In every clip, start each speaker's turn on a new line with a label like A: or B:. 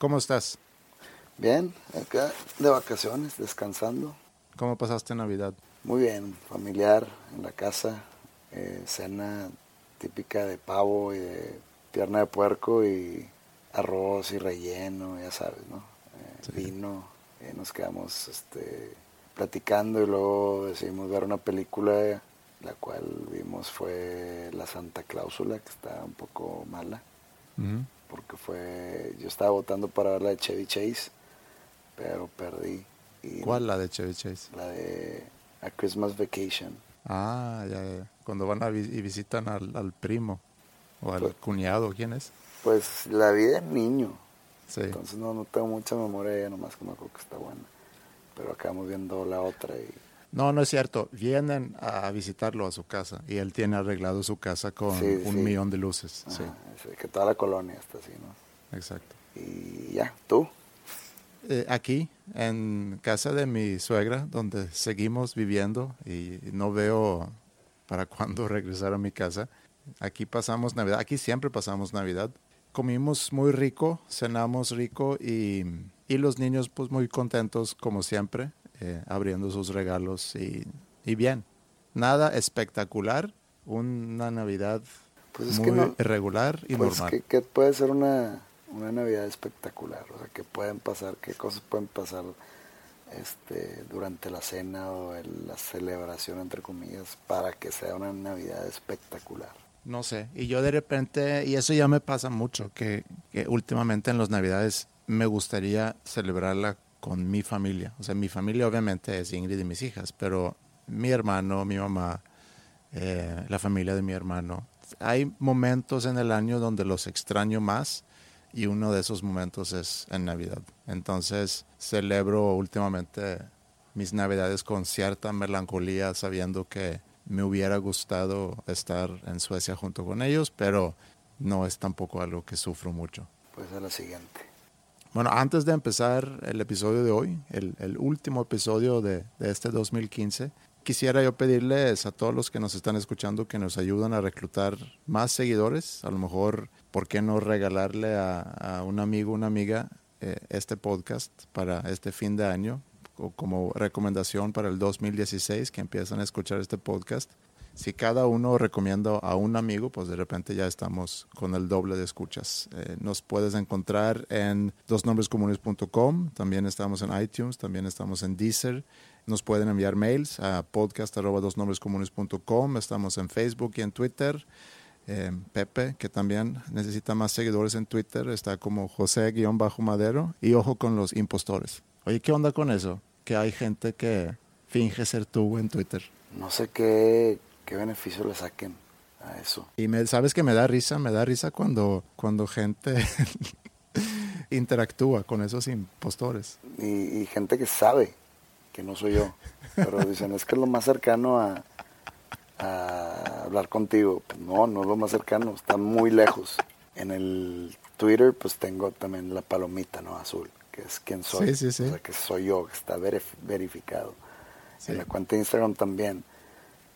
A: ¿Cómo estás?
B: Bien, acá de vacaciones, descansando.
A: ¿Cómo pasaste Navidad?
B: Muy bien, familiar, en la casa. eh, cena típica de pavo y de pierna de puerco y arroz y relleno, ya sabes, ¿no? Eh,
A: Sí.
B: Vino, eh, nos quedamos este, platicando y luego decidimos ver una película, la cual vimos fue La Santa Cláusula, que está un poco mala,
A: Ujú.
B: Porque fue, yo estaba votando para ver la de Chevy Chase, pero perdí. Y
A: ¿Cuál la de Chevy Chase?
B: La de A Christmas Vacation.
A: Ah, ya, ya. Cuando van a vi- y visitan al, al primo o al
B: Pues-
A: cuñado, ¿quién es?
B: Pues la vi de niño,
A: Sí.
B: entonces no, no tengo mucha memoria nomás que me acuerdo que está buena. Pero acabamos viendo la otra y
A: No, no es cierto. Vienen a visitarlo a su casa y él tiene arreglado su casa con
B: Sí,
A: un
B: sí.
A: millón de luces. Sí,
B: ajá, que toda la colonia está así, ¿no?
A: exacto.
B: Y ya, tú.
A: Eh, aquí, en casa de mi suegra, donde seguimos viviendo y no veo para cuándo regresar a mi casa. Aquí pasamos Navidad, aquí siempre pasamos Navidad. Comimos muy rico, cenamos rico y, y los niños pues muy contentos como siempre, eh, abriendo sus regalos y, y bien. Nada espectacular, una Navidad
B: Pues es
A: muy
B: no,
A: regular y
B: pues
A: normal.
B: que, que puede ser una, una Navidad espectacular, o sea, que pueden pasar, qué cosas pueden pasar este, durante la cena o el- la celebración, entre comillas, para que sea una Navidad espectacular.
A: No sé, y yo de repente, y eso ya me pasa mucho, que, que últimamente en las Navidades me gustaría celebrarla con mi familia. O sea, mi familia obviamente es Ingrid y mis hijas, pero mi hermano, mi mamá, eh, la familia de mi hermano. Hay momentos en el año donde los extraño más y uno de esos momentos es en Navidad. Entonces celebro últimamente mis Navidades con cierta melancolía sabiendo que me hubiera gustado estar en Suecia junto con ellos, pero no es tampoco algo que sufro mucho.
B: Pues a la siguiente.
A: Bueno, antes de empezar el episodio de hoy, el, último episodio de, este 2015, quisiera yo pedirles a todos los que nos están escuchando que nos ayuden a reclutar más seguidores. A lo mejor, ¿por qué no regalarle a, a un amigo, una amiga, eh, este podcast para este fin de año? o como recomendación para el 2016 que empiezan a escuchar este podcast. Si cada uno recomienda a un amigo, pues de repente ya estamos con el doble de escuchas. Eh, nos puedes encontrar en dosnombrescomunes.com, también estamos en iTunes, también estamos en Deezer. Nos pueden enviar mails a podcast.dosnombrescomunes.com, estamos en Facebook y en Twitter. Eh, Pepe, que también necesita más seguidores en Twitter, está como José-Madero. Y ojo con los impostores. Oye, ¿qué onda con eso? Que hay gente que finge ser tú en Twitter.
B: No sé qué, qué beneficio le saquen a eso.
A: Y me, sabes que me da risa, me da risa cuando, cuando gente interactúa con esos impostores.
B: Y, y gente que sabe que no soy yo. Pero dicen, es que es lo más cercano a, a hablar contigo. Pues no, no es lo más cercano, está muy lejos. En el Twitter pues tengo también la palomita, ¿no? Azul, que es quien soy.
A: Sí, sí, sí.
B: O sea, que soy yo, que está verif- verificado. En la cuenta de Instagram también.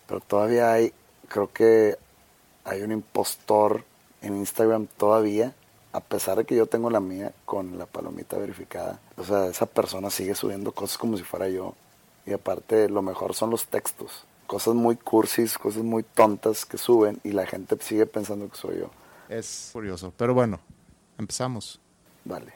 B: Pero todavía hay, creo que hay un impostor en Instagram todavía, a pesar de que yo tengo la mía con la palomita verificada. O sea, esa persona sigue subiendo cosas como si fuera yo. Y aparte, lo mejor son los textos. Cosas muy cursis, cosas muy tontas que suben y la gente sigue pensando que soy yo.
A: Es curioso. Pero bueno, Empezamos.
B: Vale.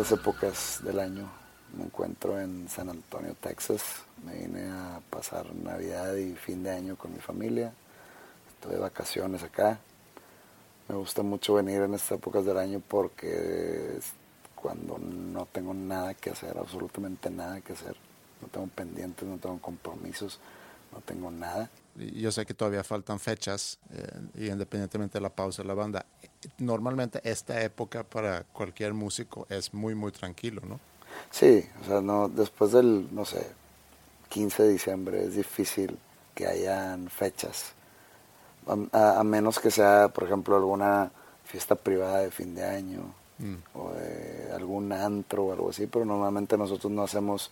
B: Estas épocas del año me encuentro en San Antonio, Texas. Me vine a pasar Navidad y fin de año con mi familia. Estoy de vacaciones acá. Me gusta mucho venir en estas épocas del año porque es cuando no tengo nada que hacer, absolutamente nada que hacer. No tengo pendientes, no tengo compromisos, no tengo nada.
A: Yo sé que todavía faltan fechas, eh, y independientemente de la pausa de la banda. Normalmente esta época para cualquier músico es muy, muy tranquilo, ¿no?
B: Sí, o sea, no, después del, no sé, 15 de diciembre es difícil que hayan fechas. A, a- a menos que sea, por ejemplo, alguna fiesta privada de fin de año
A: Mm.
B: o de algún antro o algo así, pero normalmente nosotros no hacemos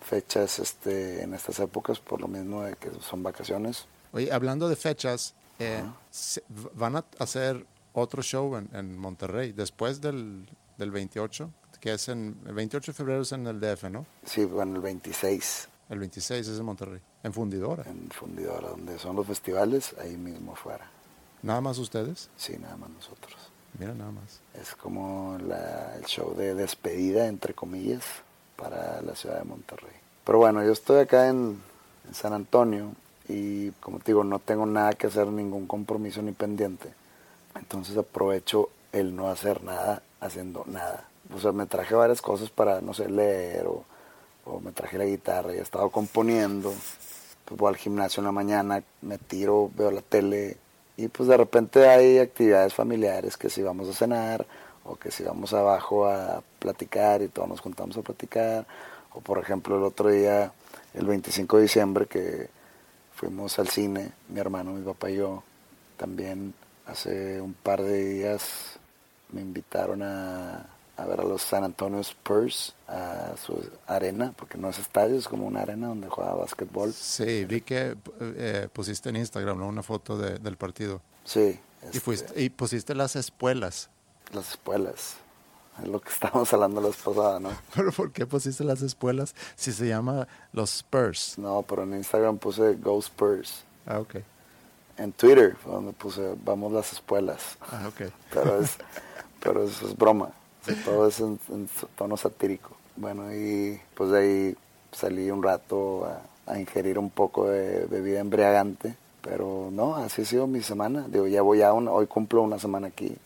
B: fechas este, en estas épocas por lo mismo de que son vacaciones.
A: Oye, hablando de fechas, eh, van a hacer otro show en, en Monterrey después del, del 28, que es en el 28 de febrero es en el DF, ¿no?
B: Sí, bueno, el 26
A: El 26 es en Monterrey, en Fundidora.
B: en Fundidora, donde son los festivales, ahí mismo afuera.
A: Nada más ustedes.
B: Sí, nada más nosotros.
A: Mira, nada más.
B: Es como la- el show de despedida, entre comillas, para la ciudad de Monterrey. Pero bueno, yo estoy acá en, en San Antonio y como te digo, no tengo nada que hacer, ningún compromiso ni pendiente. Entonces aprovecho el no hacer nada haciendo nada. O sea, me traje varias cosas para, no sé, leer o, o me traje la guitarra y he estado componiendo. Pues voy al gimnasio en la mañana, me tiro, veo la tele y pues de repente hay actividades familiares que si vamos a cenar o que si vamos abajo a platicar y todos nos juntamos a platicar. O por ejemplo el otro día, el 25 de diciembre, que fuimos al cine, mi hermano, mi papá y yo, también hace un par de días me invitaron a, a ver a los San Antonio Spurs a su arena, porque no es estadio, es como una arena donde juega básquetbol.
A: Sí, vi que eh, pusiste en Instagram ¿no? una foto de- del partido.
B: Sí.
A: Y,
B: este,
A: fuiste, y pusiste las espuelas.
B: Las espuelas. Es lo que estábamos hablando la vez pasada, ¿no?
A: ¿Pero por qué pusiste las espuelas si se llama los Spurs?
B: No, pero en Instagram puse Go Spurs.
A: Ah, ok.
B: En Twitter fue donde puse Vamos las espuelas.
A: Ah, ok.
B: Pero es, pero eso es broma. O sea, todo es en, en tono satírico. Bueno, y pues de ahí salí un rato a, a ingerir un poco de bebida embriagante. Pero no, así ha sido mi semana. Digo, ya voy a una, hoy cumplo una semana aquí.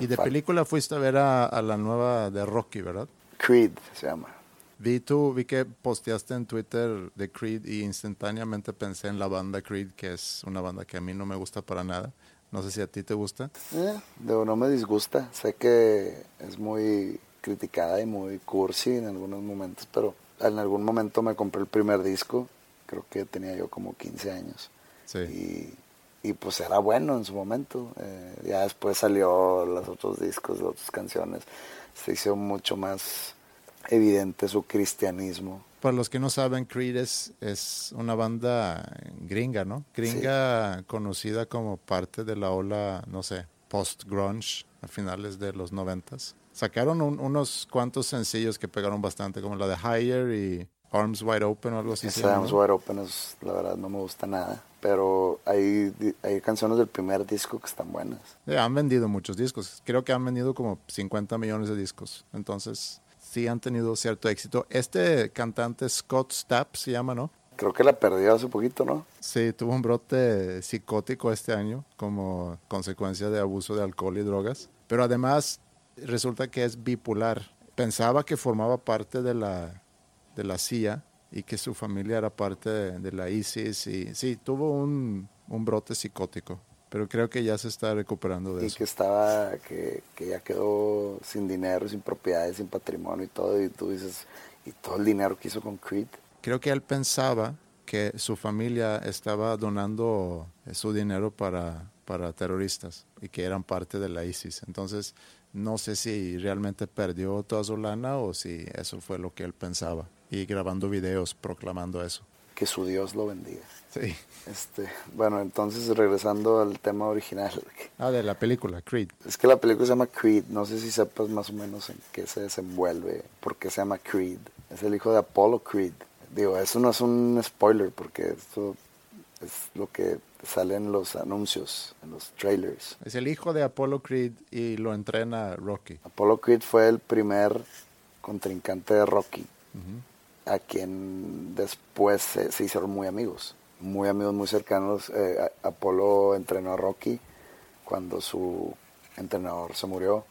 B: Y,
A: de película fuiste a ver a, a la nueva de Rocky, ¿verdad?
B: Creed se llama.
A: Vi tú, vi que posteaste en Twitter de Creed y instantáneamente pensé en la banda Creed, que es una banda que a mí no me gusta para nada. No sé si a ti te gusta.
B: Eh, no me disgusta. Sé que es muy criticada y muy cursi en algunos momentos, pero en algún momento me compré el primer disco. Creo que tenía yo como 15 años.
A: Sí.
B: Y, y pues era bueno en su momento. Eh, ya después salió los otros discos, las otras canciones. Se hizo mucho más evidente su cristianismo.
A: Para los que no saben, Creed es, es una banda gringa, ¿no? Gringa conocida como parte de la ola, no sé, post-grunge a finales de los noventas. Sacaron un- unos cuantos sencillos que pegaron bastante, como la de Higher y Arms Wide Open o algo así. se
B: Esa
A: llama,
B: Arms
A: ¿no?
B: Wide Open es, la verdad no me gusta nada. Pero hay, hay canciones del primer disco que están buenas.
A: Eh, han vendido muchos discos. Creo que han vendido como 50 millones de discos. Entonces, sí han tenido cierto éxito. Este cantante Scott Stapp se llama, ¿no?
B: Creo que la perdió hace poquito, ¿no?
A: Sí, tuvo un brote psicótico este año como consecuencia de abuso de alcohol y drogas. Pero además resulta que es bipolar. Pensaba que formaba parte de la, de la CIA y que su familia era parte de, de la ISIS. Y sí, tuvo un, un brote psicótico. Pero creo que ya se está recuperando de
B: Y
A: eso.
B: que estaba, que, que ya quedó sin dinero, sin propiedades, sin patrimonio y todo. Y tú dices, ¿y todo el dinero que hizo con Creed?
A: Creo que él pensaba que su familia estaba donando eh, su dinero para, para terroristas y que eran parte de la ISIS. Entonces, no sé si realmente perdió toda su lana o si eso fue lo que él pensaba. Y grabando videos proclamando eso.
B: que su Dios lo bendiga.
A: Sí.
B: Este, bueno, entonces regresando al tema original.
A: Ah, de la película, Creed.
B: Es que la película se llama Creed, no sé si sepas más o menos en qué se desenvuelve, por qué se llama Creed. Es el hijo de Apollo Creed. Digo, eso no es un spoiler porque esto es lo que sale en los anuncios, en los trailers.
A: Es el hijo de Apollo Creed y lo entrena Rocky.
B: Apollo Creed fue el primer contrincante de Rocky, a quien después se, se hicieron muy amigos. Muy amigos, muy cercanos. Eh, Apolo entrenó a Rocky cuando su entrenador se murió.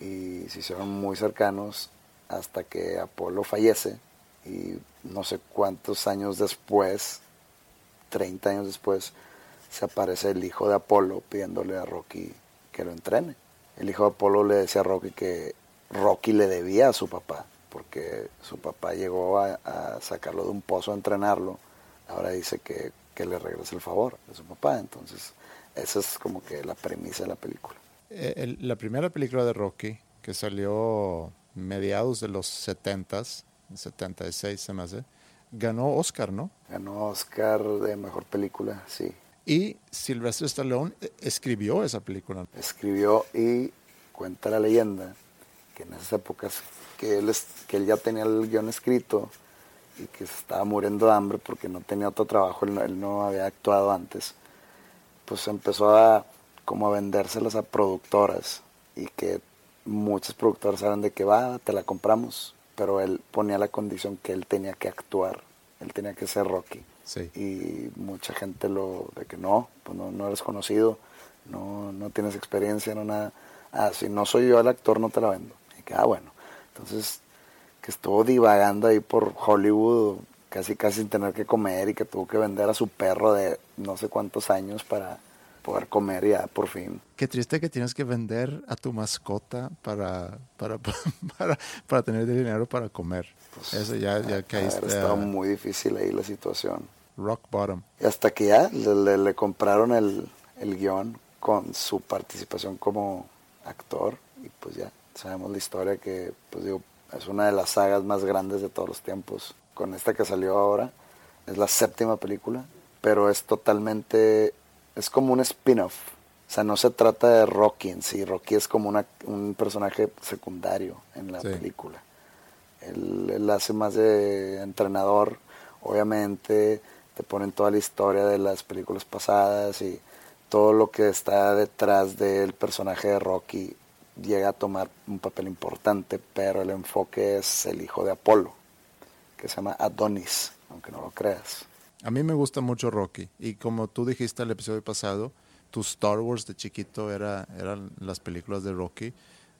B: Y se hicieron muy cercanos hasta que Apolo fallece. Y no sé cuántos años después, 30 años después, se aparece el hijo de Apolo pidiéndole a Rocky que lo entrene. El hijo de Apolo le decía a Rocky que Rocky le debía a su papá, porque su papá llegó a, a sacarlo de un pozo a entrenarlo ahora dice que, le regrese el favor de su papá. Entonces, esa es como que la premisa de la película.
A: Eh, la primera película de Rocky, que salió mediados de los 70s, 76 se me hace, ganó Oscar, ¿no?
B: Ganó Oscar de mejor película, sí.
A: Y Sylvester Stallone eh, escribió esa película.
B: Escribió y cuenta la leyenda que en esas épocas que él, que él ya tenía el guion escrito, y que se estaba muriendo de hambre porque no tenía otro trabajo, él no, había actuado antes, pues empezó a como a vendérselas a productoras y que muchas productoras saben de que va, te la compramos, pero él ponía la condición que él tenía que actuar, él tenía que ser Rocky. Y mucha gente lo, de que no, pues no, no eres conocido, no, no tienes experiencia, no nada. Ah, si no soy yo el actor, no te la vendo. Y que, ah, bueno. Entonces que estuvo divagando ahí por Hollywood casi casi sin tener que comer y que tuvo que vender a su perro de no sé cuántos años para poder comer ya por fin.
A: Qué triste que tienes que vender a tu mascota para, para, para, tener dinero para comer. Pues, Eso ya, ya
B: caíste. Estaba muy difícil ahí la situación.
A: Rock bottom.
B: Y hasta que ya le, le, compraron el, el guion con su participación como actor y pues ya sabemos la historia que pues digo es una de las sagas más grandes de todos los tiempos. Con esta que salió ahora, es la séptima película, pero es totalmente, es como un spin-off. O sea, no se trata de Rocky en sí. Rocky es como una, un personaje secundario en la película. Él, él, hace más de entrenador, obviamente te ponen toda la historia de las películas pasadas y todo lo que está detrás del personaje de Rocky llega a tomar un papel importante, pero el enfoque es el hijo de Apolo, que se llama Adonis, aunque no lo creas.
A: A mí me gusta mucho Rocky y como tú dijiste el episodio pasado, tu Star Wars de chiquito era, eran las películas de Rocky.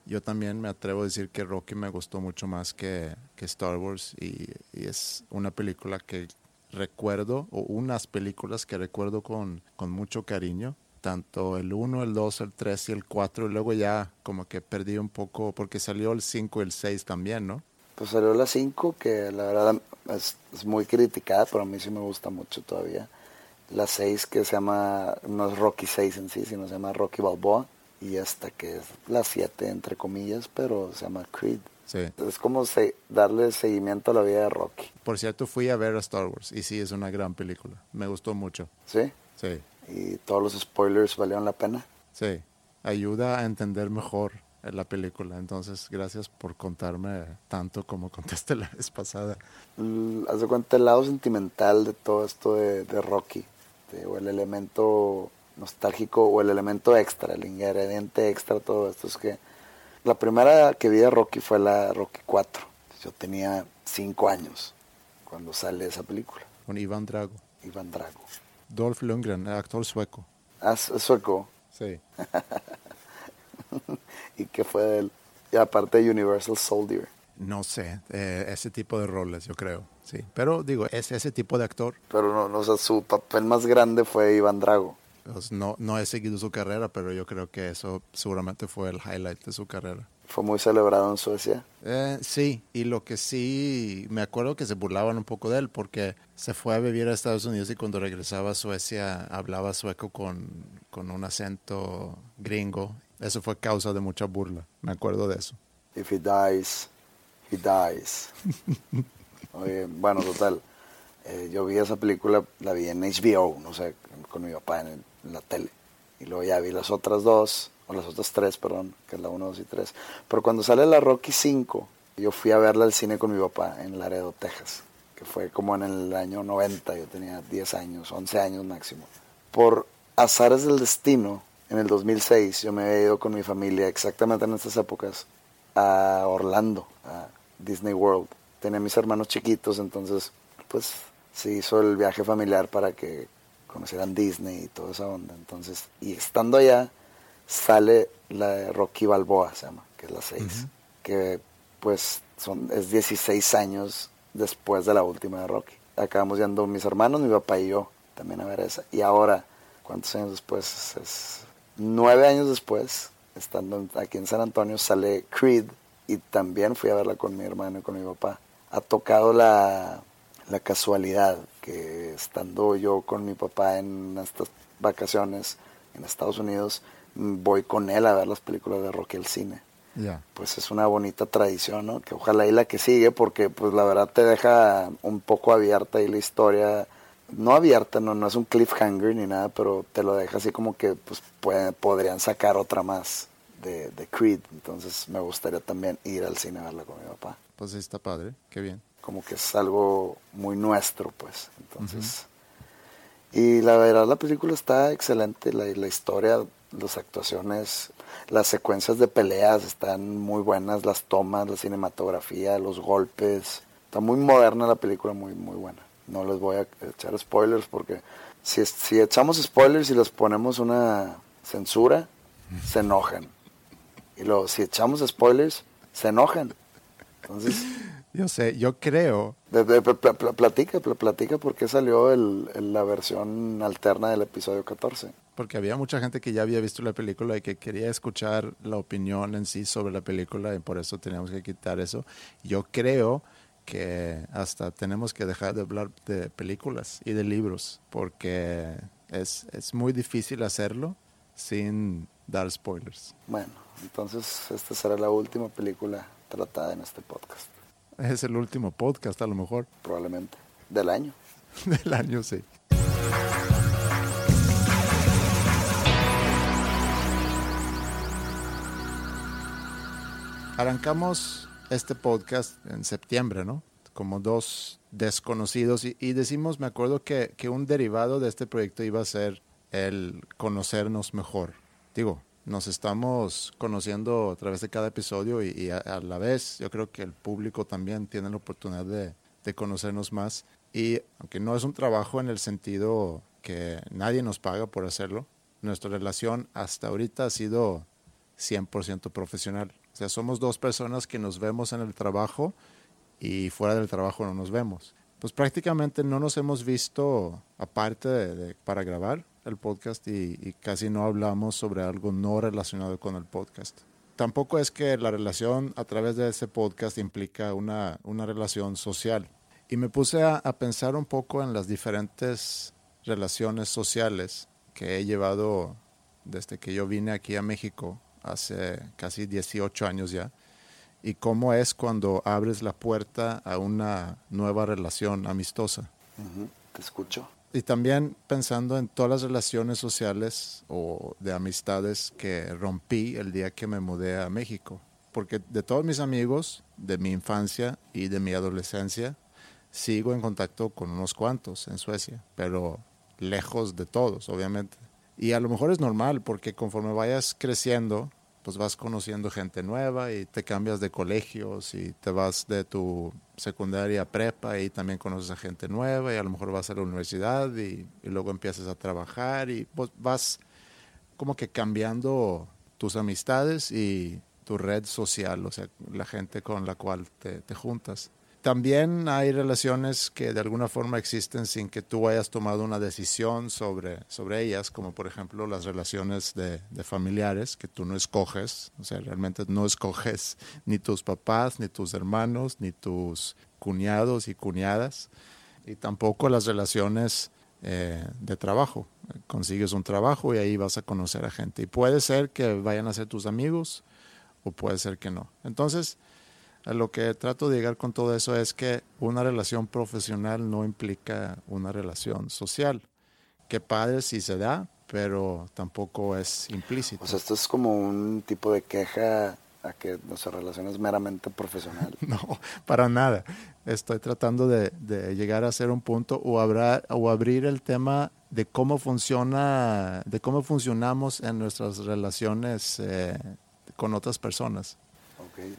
A: Yo también me atrevo a decir que Rocky me gustó mucho más que, que Star Wars y, y, es una película que recuerdo, o unas películas que recuerdo con, con mucho cariño tanto el 1, el 2, el 3 y el 4, y luego ya como que perdí un poco, porque salió el 5 y el 6 también, ¿no?
B: Pues salió la 5, que la verdad es, muy criticada, pero a mí sí me gusta mucho todavía. La 6, que se llama, no es Rocky 6 en sí, sino se llama Rocky Balboa, y esta que es la 7, entre comillas, pero se llama Creed. Sí. Es como se, darle seguimiento a la vida de Rocky.
A: Por cierto, fui a ver a Star Wars, y sí, es una gran película. Me gustó mucho.
B: ¿Sí?
A: Sí
B: y todos los spoilers valieron la pena.
A: Sí, ayuda a entender mejor la película. Entonces, gracias por contarme tanto como contaste la vez pasada.
B: Mm, haz de cuenta el lado sentimental de todo esto de, Rocky, o el elemento nostálgico o el elemento extra, el ingrediente extra, todo esto es que la primera que vi de Rocky fue la Rocky 4. Yo tenía 5 años cuando sale esa película.
A: Con Iván Drago.
B: Iván Drago.
A: Dolph Lundgren, actor sueco.
B: Ah, sueco.
A: Sí.
B: ¿Y qué fue de él? Y aparte de Universal Soldier.
A: No sé, eh, ese tipo de roles, yo creo, sí. Pero digo, es ese tipo de actor.
B: Pero no, no o sea, su papel más grande fue Iván Drago.
A: Pues no, no he seguido su carrera, pero yo creo que eso seguramente fue el highlight de su carrera.
B: ¿Fue muy celebrado en Suecia?
A: Eh, sí, y lo que sí, me acuerdo que se burlaban un poco de él porque se fue a vivir a Estados Unidos y cuando regresaba a Suecia hablaba sueco con, con un acento gringo. Eso fue causa de mucha burla, me acuerdo de eso.
B: If he dies, he dies. Oye, bueno, total. Eh, yo vi esa película, la vi en HBO, no sé, con mi papá en, en la tele. Y luego ya vi las otras dos, o las otras tres, perdón, que es la 1, 2 y 3. Pero cuando sale la Rocky 5, yo fui a verla al cine con mi papá en Laredo, Texas, que fue como en el año 90, yo tenía 10 años, 11 años máximo. Por azares del destino, en el 2006 yo me había ido con mi familia exactamente en estas épocas a Orlando, a Disney World. Tenía mis hermanos chiquitos, entonces pues se hizo el viaje familiar para que conocieran Disney y toda esa onda. Entonces, y estando allá, sale la de Rocky Balboa, se llama, que es la 6, que pues son, es 16 años después de la última de Rocky. Acabamos yendo mis hermanos, mi papá y yo también a ver esa. Y ahora, ¿cuántos años después? Es, nueve años después, estando aquí en San Antonio, sale Creed y también fui a verla con mi hermano y con mi papá. Ha tocado la, la casualidad que estando yo con mi papá en estas vacaciones en Estados Unidos, voy con él a ver las películas de Rocky al cine.
A: Ya.
B: Pues es una bonita tradición, ¿no? Que ojalá y la que sigue, porque pues la verdad te deja un poco abierta ahí la historia. No abierta, no, no es un cliffhanger ni nada, pero te lo deja así como que pues podrían sacar otra más de, de Creed. Entonces me gustaría también ir al cine a verla con mi papá.
A: Pues sí, está padre, qué bien.
B: Como que es algo muy nuestro, pues. Entonces... Y la verdad la película está excelente, la, la historia, las actuaciones, las secuencias de peleas están muy buenas, las tomas, la cinematografía, los golpes. Está muy moderna la película, muy, muy buena. No les voy a echar spoilers porque si, si echamos spoilers y les ponemos una censura, se enojan. Y luego, si echamos spoilers, se enojan. Entonces,
A: Yo sé, yo creo,
B: de- de- pl- pl- platica, pl- platica por qué salió el, el- la versión alterna del episodio 14.
A: Porque había mucha gente que ya había visto la película y que quería escuchar la opinión en sí sobre la película y por eso teníamos que quitar eso. Yo creo que hasta tenemos que dejar de hablar de películas y de libros porque es, es muy difícil hacerlo sin dar spoilers.
B: Bueno, entonces esta será la última película tratada en este podcast,
A: Es el último podcast a lo mejor
B: probablemente, del año.
A: del año, sí. Arrancamos este podcast en septiembre, ¿no? Como dos desconocidos y, decimos, me acuerdo que, que un derivado de este proyecto iba a ser el conocernos mejor. Digo, nos estamos conociendo a través de cada episodio y, y a, a la vez yo creo que el público también tiene la oportunidad de, de conocernos más. Y aunque no es un trabajo en el sentido que nadie nos paga por hacerlo, nuestra relación hasta ahorita ha sido 100% profesional. O sea, somos dos personas que nos vemos en el trabajo y fuera del trabajo no nos vemos. Pues prácticamente no nos hemos visto aparte de, de- para grabar el podcast y, y casi no hablamos sobre algo no relacionado con el podcast. Tampoco es que la relación a través de ese podcast implica una, una relación social. Y me puse a, a pensar un poco en las diferentes relaciones sociales que he llevado desde que yo vine aquí a México hace casi 18 años ya y cómo es cuando abres la puerta a una nueva relación amistosa.
B: Te escucho.
A: Y también pensando en todas las relaciones sociales o de amistades que rompí el día que me mudé a México. Porque de todos mis amigos de mi infancia y de mi adolescencia, sigo en contacto con unos cuantos en Suecia, pero lejos de todos, obviamente. Y a lo mejor es normal porque conforme vayas creciendo, pues vas conociendo gente nueva y te cambias de colegios y te vas de tu secundaria prepa y también conoces a gente nueva y a lo mejor vas a la universidad y, y luego empiezas a trabajar y pues vas como que cambiando tus amistades y tu red social, o sea, la gente con la cual te, te juntas. También hay relaciones que de alguna forma existen sin que tú hayas tomado una decisión sobre, sobre ellas, como por ejemplo las relaciones de, familiares que tú no escoges, o sea, realmente no escoges ni tus papás, ni tus hermanos, ni tus cuñados y cuñadas, y tampoco las relaciones eh, de trabajo. Consigues un trabajo y ahí vas a conocer a gente. Y puede ser que vayan a ser tus amigos o puede ser que no. Entonces, A lo que trato de llegar con todo eso es que una relación profesional no implica una relación social. Que padre si se da, pero tampoco es implícito.
B: O sea, esto es como un tipo de queja a que nuestra relación es meramente profesional.
A: No, para nada. Estoy tratando de, de llegar a hacer un punto o, habrá, o abrir el tema de cómo funciona, de cómo funcionamos en nuestras relaciones eh, con otras personas.
B: Okay.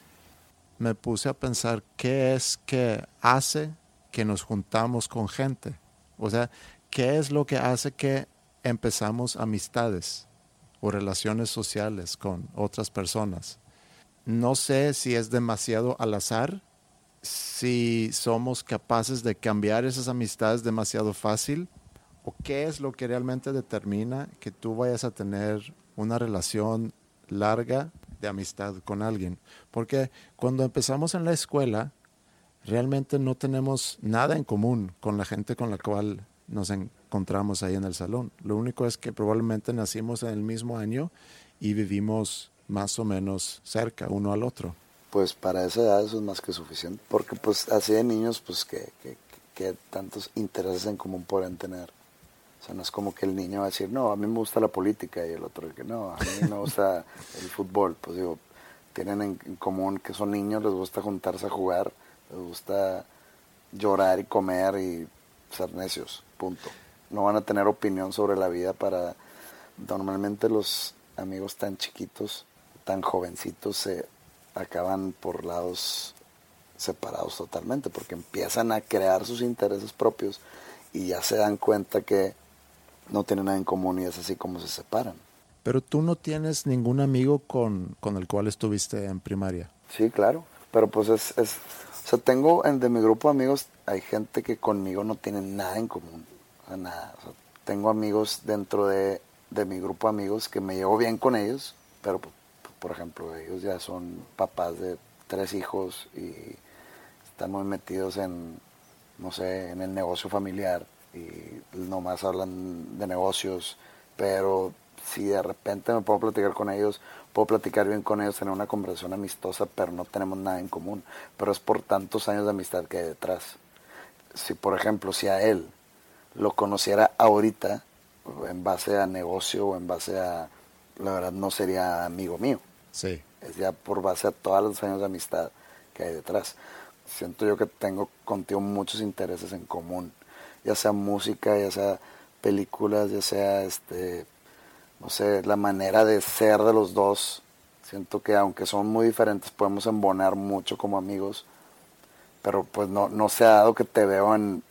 A: Me puse a pensar qué es que hace que nos juntamos con gente. O sea, qué es lo que hace que empezamos amistades o relaciones sociales con otras personas. No sé si es demasiado al azar, si somos capaces de cambiar esas amistades demasiado fácil o qué es lo que realmente determina que tú vayas a tener una relación larga de amistad con alguien. Porque cuando empezamos en la escuela, realmente no tenemos nada en común con la gente con la cual nos encontramos ahí en el salón. Lo único es que probablemente nacimos en el mismo año y vivimos más o menos cerca uno al otro.
B: Pues para esa edad eso es más que suficiente, porque pues así de niños pues que, que, que tantos intereses en común pueden tener. O sea, no es como que el niño va a decir, no, a mí me gusta la política y el otro que no, a mí me gusta el fútbol. Pues digo, tienen en, común que son niños, les gusta juntarse a jugar, les gusta llorar y comer y ser necios, punto. No van a tener opinión sobre la vida para... Normalmente los amigos tan chiquitos tan jovencitos se acaban por lados separados totalmente, porque empiezan a crear sus intereses propios y ya se dan cuenta que no tienen nada en común y es así como se separan.
A: Pero tú no tienes ningún amigo con, con el cual estuviste en primaria.
B: Sí, claro, pero pues es, es o sea, tengo en, de mi grupo de amigos, hay gente que conmigo no tiene nada en común, o sea, nada. O sea, tengo amigos dentro de, de mi grupo de amigos que me llevo bien con ellos, pero pues, por ejemplo, ellos ya son papás de tres hijos y están muy metidos en, no sé, en el negocio familiar y nomás hablan de negocios, pero si de repente me puedo platicar con ellos, puedo platicar bien con ellos, tener una conversación amistosa, pero no tenemos nada en común, pero es por tantos años de amistad que hay detrás. Si, por ejemplo, si a él lo conociera ahorita, en base a negocio o en base a, la verdad, no sería amigo mío.
A: Sí.
B: Es ya por base a todos los años de amistad que hay detrás. Siento yo que tengo contigo muchos intereses en común, ya sea música, ya sea películas, ya sea este no sé, la manera de ser de los dos. Siento que aunque son muy diferentes podemos embonar mucho como amigos, pero pues no, no se ha dado que te veo en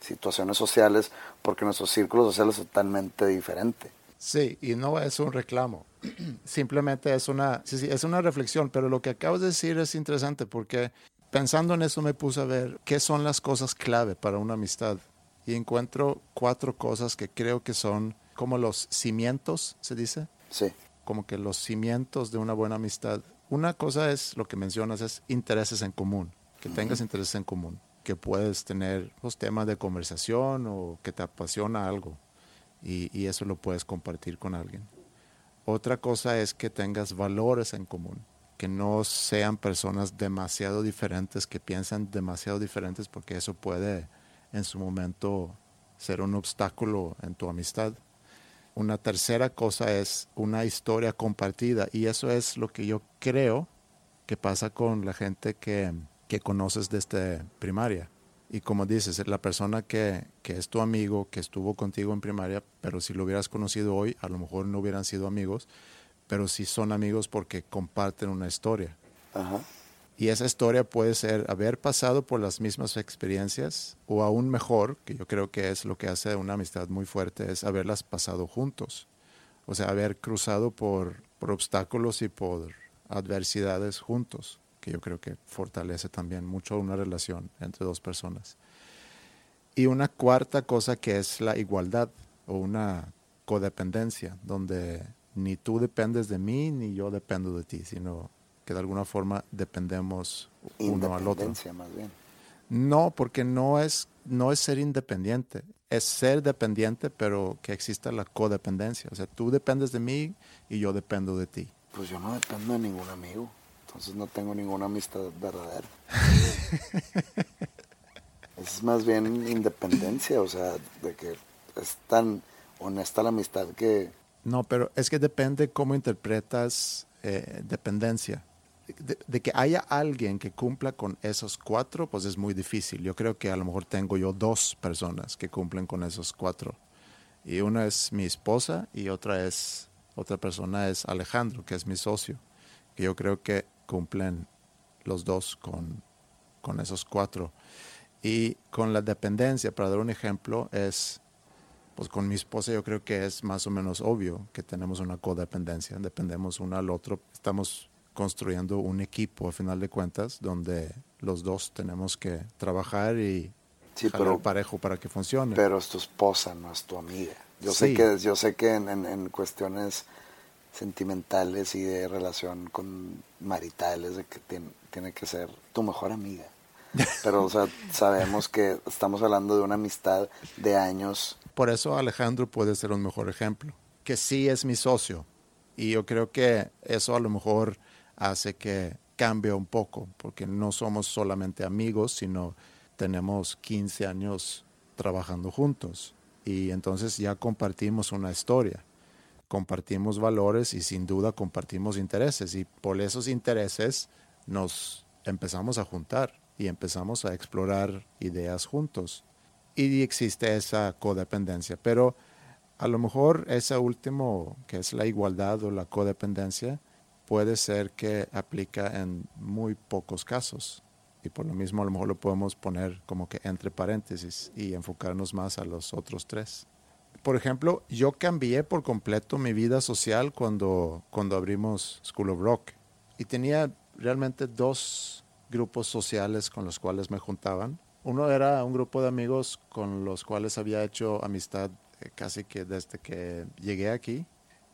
B: situaciones sociales porque nuestros círculos sociales son totalmente diferentes.
A: Sí, y no es un reclamo, simplemente es una, sí, sí, es una reflexión, pero lo que acabas de decir es interesante porque pensando en eso me puse a ver qué son las cosas clave para una amistad y encuentro cuatro cosas que creo que son como los cimientos, se dice.
B: Sí.
A: Como que los cimientos de una buena amistad. Una cosa es lo que mencionas, es intereses en común, que tengas intereses en común, que puedes tener los temas de conversación o que te apasiona algo y, y, eso lo puedes compartir con alguien. Otra cosa es que tengas valores en común, que no sean personas demasiado diferentes, que piensan demasiado diferentes, porque eso puede en su momento ser un obstáculo en tu amistad. Una tercera cosa es una historia compartida y eso es lo que yo creo que pasa con la gente que, que conoces desde primaria y como dices, la persona que, que, es tu amigo, que estuvo contigo en primaria, pero si lo hubieras conocido hoy, a lo mejor no hubieran sido amigos, pero sí son amigos porque comparten una historia.
B: Ajá.
A: Y esa historia puede ser haber pasado por las mismas experiencias o aún mejor, que yo creo que es lo que hace una amistad muy fuerte, es haberlas pasado juntos. O sea, haber cruzado por, por obstáculos y por adversidades juntos que yo creo que fortalece también mucho una relación entre dos personas. Y una cuarta cosa que es la igualdad o una codependencia, donde ni tú dependes de mí ni yo dependo de ti, sino que de alguna forma dependemos uno al otro.
B: más bien.
A: No, porque no es, no es ser independiente, es ser dependiente, pero que exista la codependencia. O sea, tú dependes de mí y yo dependo de ti.
B: Pues yo no dependo de ningún amigo. Entonces no tengo ninguna amistad verdadera. es más bien independencia, o sea, de que es tan honesta la amistad que...
A: No, pero es que depende cómo interpretas eh, dependencia. De, que haya alguien que cumpla con esos cuatro, pues es muy difícil. Yo creo que a lo mejor tengo yo dos personas que cumplen con esos cuatro. Y una es mi esposa y otra es otra persona es Alejandro, que es mi socio. Que yo creo que cumplen los dos con, con esos cuatro. Y con la dependencia, para dar un ejemplo, es pues con mi esposa yo creo que es más o menos obvio que tenemos una codependencia, dependemos uno al otro, estamos construyendo un equipo a final de cuentas donde los dos tenemos que trabajar y sí, pero, parejo para que funcione.
B: Pero es tu esposa, no es tu amiga. Yo sé que yo sé que en, en, cuestiones sentimentales y de relación con maritales de que tiene, tiene que ser tu mejor amiga. Pero o sea, sabemos que estamos hablando de una amistad de años
A: por eso Alejandro puede ser un mejor ejemplo, que sí es mi socio. Y yo creo que eso a lo mejor hace que cambie un poco, porque no somos solamente amigos, sino tenemos 15 años trabajando juntos. Y entonces ya compartimos una historia, compartimos valores y sin duda compartimos intereses. Y por esos intereses nos empezamos a juntar y empezamos a explorar ideas juntos y existe esa codependencia. Pero a lo mejor esa último, que es la igualdad o la codependencia, puede ser que aplica en muy pocos casos. Y por lo mismo a lo mejor lo podemos poner como que entre paréntesis y enfocarnos más a los otros tres. Por ejemplo, yo cambié por completo mi vida social cuando, cuando abrimos School of Rock. Y tenía realmente dos grupos sociales con los cuales me juntaban. Uno era un grupo de amigos con los cuales había hecho amistad eh, casi que desde que llegué aquí.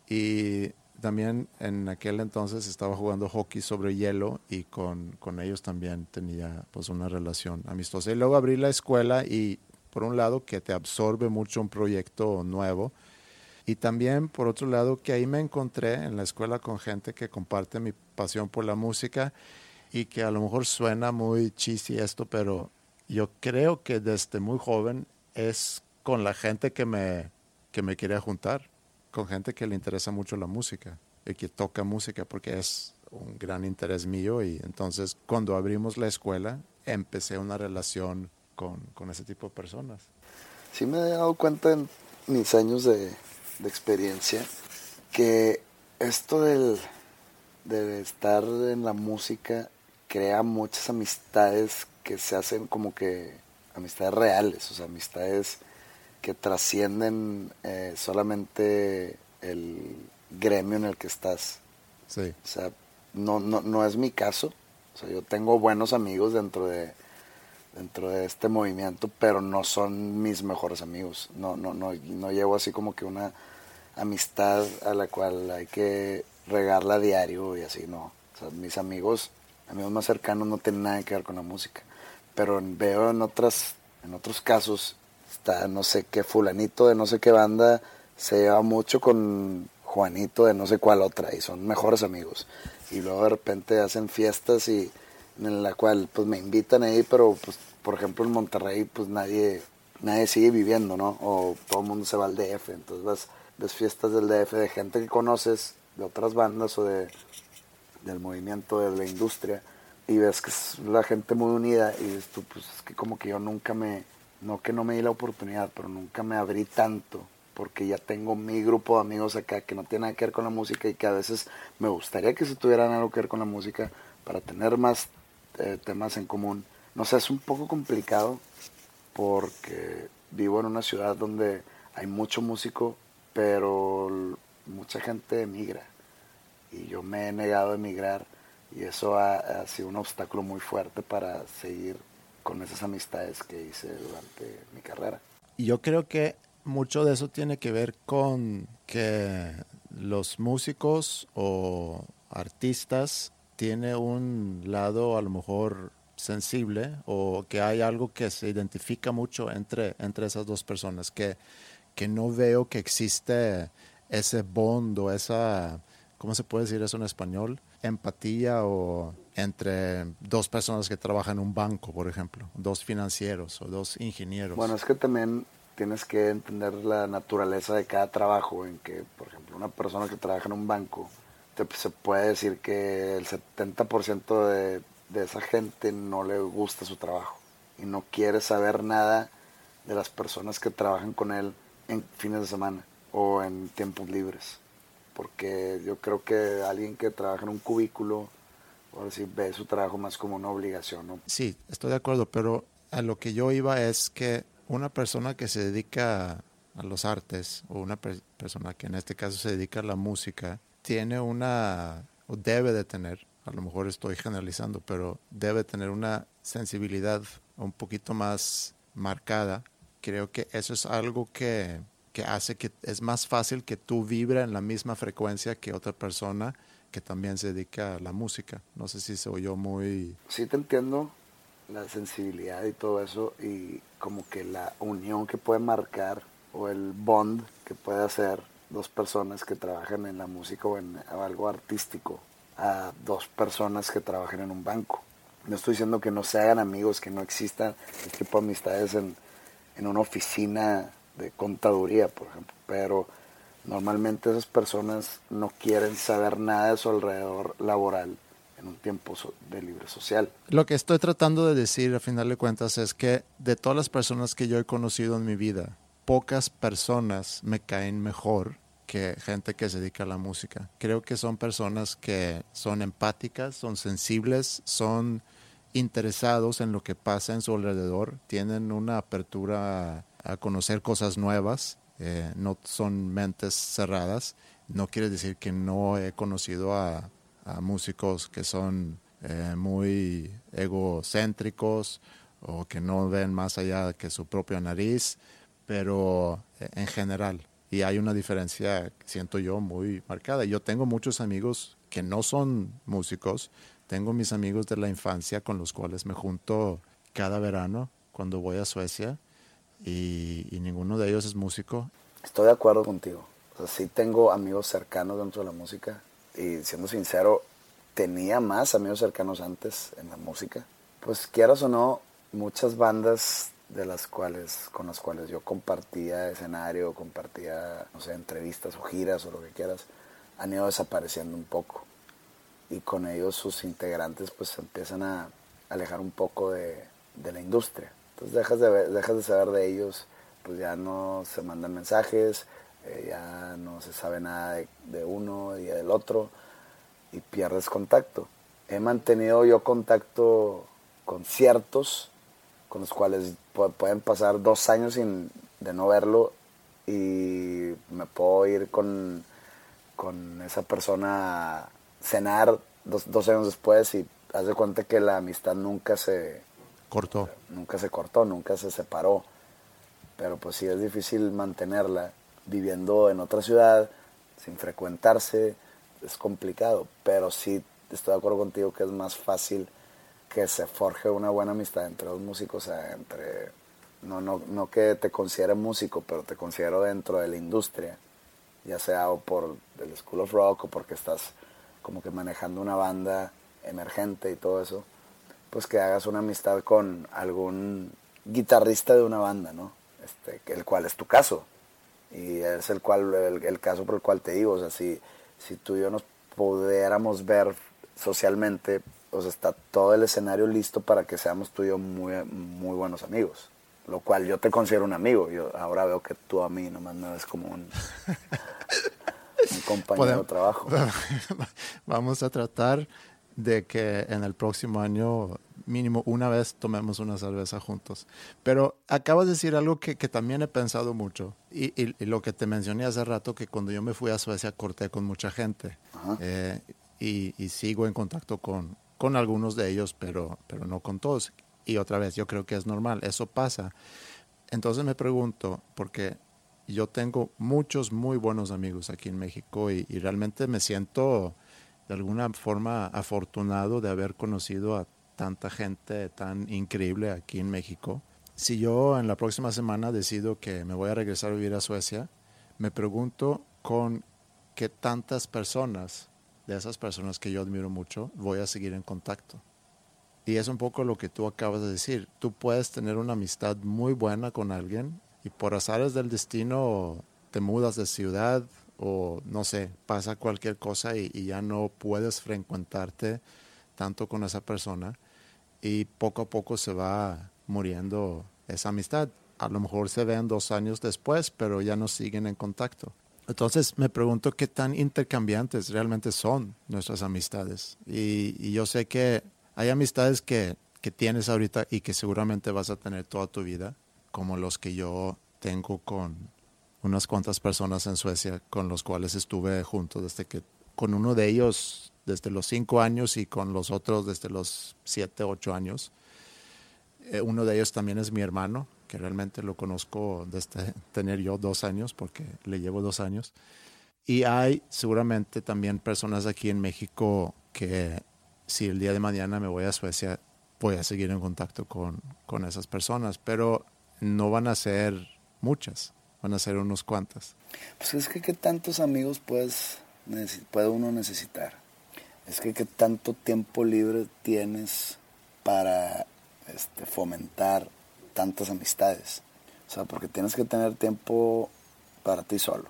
A: Y también en aquel entonces estaba jugando hockey sobre hielo y con, con, ellos también tenía pues una relación amistosa. Y luego abrí la escuela y por un lado que te absorbe mucho un proyecto nuevo y también por otro lado que ahí me encontré en la escuela con gente que comparte mi pasión por la música y que a lo mejor suena muy cheesy esto, pero yo creo que desde muy joven es con la gente que me, que me quería juntar, con gente que le interesa mucho la música y que toca música porque es un gran interés mío y entonces cuando abrimos la escuela empecé una relación con, con ese tipo de personas.
B: Sí me he dado cuenta en mis años de, de experiencia que esto del, de estar en la música crea muchas amistades que se hacen como que amistades reales, o sea, amistades que trascienden eh, solamente el gremio en el que estás.
A: Sí.
B: O sea, no, no, no es mi caso. O sea, yo tengo buenos amigos dentro de, dentro de este movimiento, pero no son mis mejores amigos. No, no, no, no llevo así como que una amistad a la cual hay que regarla a diario y así, no. O sea, mis amigos, amigos más cercanos no tienen nada que ver con la música pero veo en otras en otros casos no sé qué fulanito de no sé qué banda se lleva mucho con Juanito de no sé cuál otra y son mejores amigos. Y luego de repente hacen fiestas y en la cual pues me invitan ahí pero pues por ejemplo en Monterrey pues nadie nadie sigue viviendo no o todo el mundo se va al DF entonces vas ves fiestas del DF de gente que conoces de otras bandas o de del movimiento de la industria y ves que es la gente muy unida y dices tú, pues es que como que yo nunca me, no que no me di la oportunidad, pero nunca me abrí tanto porque ya tengo mi grupo de amigos acá que no tiene nada que ver con la música y que a veces me gustaría que se tuvieran algo que ver con la música para tener más eh, temas en común. No sé, es un poco complicado porque vivo en una ciudad donde hay mucho músico, pero mucha gente emigra y yo me he negado a emigrar y eso ha, sido un obstáculo muy fuerte para seguir con esas amistades que hice durante mi carrera.
A: Y yo creo que mucho de eso tiene que ver con que los músicos o artistas tienen un lado a lo mejor sensible o que hay algo que se identifica mucho entre, entre esas dos personas, que, que no veo que existe ese bond esa ¿cómo se puede decir eso en español? Empatía o entre dos personas que trabajan en un banco, por ejemplo, dos financieros o dos ingenieros.
B: Bueno, es que también tienes que entender la naturaleza de cada trabajo, en que, por ejemplo, una persona que trabaja en un banco, se puede decir que el 70% de, de esa gente no le gusta su trabajo y no quiere saber nada de las personas que trabajan con él en fines de semana o en tiempos libres. Porque yo creo que alguien que trabaja en un cubículo, ahora sí ve su trabajo más como una obligación. ¿no?
A: Sí, estoy de acuerdo, pero a lo que yo iba es que una persona que se dedica a los artes o una persona que en este caso se dedica a la música tiene una o debe de tener a lo mejor estoy generalizando pero debe tener una sensibilidad un poquito más marcada creo que eso es algo que, que hace que es más fácil que tú vibra en la misma frecuencia que otra persona que también se dedica a la música. No sé si se oyó muy...
B: Sí, te entiendo la sensibilidad y todo eso y como que la unión que puede marcar o el bond que puede hacer dos personas que trabajan en la música o en algo artístico a dos personas que trabajan en un banco. No estoy diciendo que no se hagan amigos, que no existan este tipo de amistades en, en una oficina de contaduría, por ejemplo, pero normalmente esas personas no quieren saber nada de su alrededor laboral en un tiempo de libre social.
A: Lo que estoy tratando de decir, a final de cuentas, es que de todas las personas que yo he conocido en mi vida, pocas personas me caen mejor que gente que se dedica a la música. Creo que son personas que son empáticas, son sensibles, son interesados en lo que pasa en su alrededor, tienen una apertura a conocer cosas nuevas, eh, no son mentes cerradas. No quiere decir que no he conocido a a músicos que son eh, muy egocéntricos o que no ven más allá que su propia nariz, pero eh, en general. Y hay una diferencia, siento yo, muy marcada. Yo tengo muchos amigos que no son músicos. Tengo mis amigos de la infancia con los cuales me junto cada verano cuando voy a Suecia y, ninguno de ellos es músico.
B: Estoy de acuerdo contigo. O sí tengo amigos cercanos dentro de la música y siendo sincero, tenía más amigos cercanos antes en la música. Pues quieras o no, muchas bandas de las cuales, con las cuales yo compartía escenario, compartía, no sé, entrevistas o giras o lo que quieras, han ido desapareciendo un poco. Y con ellos sus integrantes pues empiezan a alejar un poco de, de la industria. Entonces dejas de, dejas de saber de ellos, pues ya no se mandan mensajes, eh, ya no se sabe nada de, uno y del otro y pierdes contacto. He mantenido yo contacto con ciertos con los cuales pueden pasar dos años sin, de no verlo y me puedo ir con, con esa persona a cenar dos, dos años después y haz de cuenta que la amistad nunca se
A: cortó.
B: Nunca se cortó, nunca se separó. Pero pues sí es difícil mantenerla viviendo en otra ciudad, sin frecuentarse, es complicado, pero sí estoy de acuerdo contigo que es más fácil que se forje una buena amistad entre dos músicos, entre no, no, no que te considere músico, pero te considero dentro de la industria, ya sea o por el School of Rock o porque estás como que manejando una banda emergente y todo eso, pues que hagas una amistad con algún guitarrista de una banda, ¿no? Este, el cual es tu caso. Y es el, cual, el, caso por el cual te digo, o sea, si, si tú y yo nos pudiéramos ver socialmente, pues está todo el escenario listo para que seamos tú y yo muy, muy buenos amigos. Lo cual yo te considero un amigo. Yo ahora veo que tú a mí nomás me ves como un, un compañero de trabajo.
A: Vamos a tratar de que en el próximo año mínimo una vez tomemos una cerveza juntos. Pero acabas de decir algo que, que también he pensado mucho y, y, lo que te mencioné hace rato, que cuando yo me fui a Suecia corté con mucha gente eh, y, y, sigo en contacto con, con algunos de ellos, pero, pero no con todos. Y otra vez, yo creo que es normal, eso pasa. Entonces me pregunto, porque yo tengo muchos muy buenos amigos aquí en México y, y realmente me siento de alguna forma afortunado de haber conocido a tanta gente tan increíble aquí en México. Si yo en la próxima semana decido que me voy a regresar a vivir a Suecia, me pregunto con qué tantas personas de esas personas que yo admiro mucho, voy a seguir en contacto. Y es un poco lo que tú acabas de decir. Tú puedes tener una amistad muy buena con alguien y por azares del destino te mudas de ciudad o no sé, pasa cualquier cosa y, y ya no puedes frecuentarte tanto con esa persona y poco a poco se va muriendo esa amistad. A lo mejor se ven dos años después, pero ya no siguen en contacto. Entonces me pregunto qué tan intercambiantes realmente son nuestras amistades. Y, yo sé que hay amistades que, que, tienes ahorita y que seguramente vas a tener toda tu vida, como los que yo tengo con unas cuantas personas en Suecia con los cuales estuve junto desde que, con uno de ellos desde los cinco años y con los otros desde los siete, ocho años. Eh, uno de ellos también es mi hermano, que realmente lo conozco desde tener yo dos años, porque le llevo dos años. Y hay seguramente también personas aquí en México que si el día de mañana me voy a Suecia, voy a seguir en contacto con, con esas personas, pero no van a ser muchas, van a ser unos cuantas.
B: Pues es que qué tantos amigos puedes, puede uno necesitar. Es que qué tanto tiempo libre tienes para este, fomentar tantas amistades. O sea, porque tienes que tener tiempo para ti solo,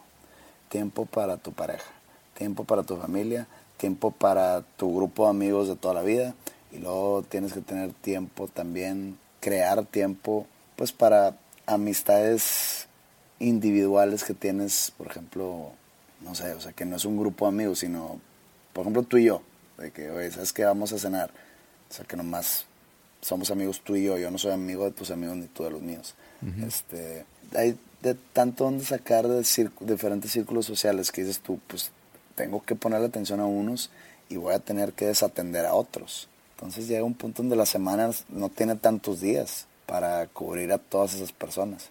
B: tiempo para tu pareja, tiempo para tu familia, tiempo para tu grupo de amigos de toda la vida y luego tienes que tener tiempo también, crear tiempo, pues para amistades individuales que tienes, por ejemplo, no sé, o sea, que no es un grupo de amigos, sino, por ejemplo, tú y yo, de que, oye, ¿sabes que Vamos a cenar. O sea, que nomás somos amigos tú y yo, yo no soy amigo de tus amigos ni tú de los míos. este, hay de tanto donde sacar de diferentes círculos sociales que dices tú, pues tengo que ponerle atención a unos y voy a tener que desatender a otros. Entonces llega un punto donde la semana no tiene tantos días para cubrir a todas esas personas.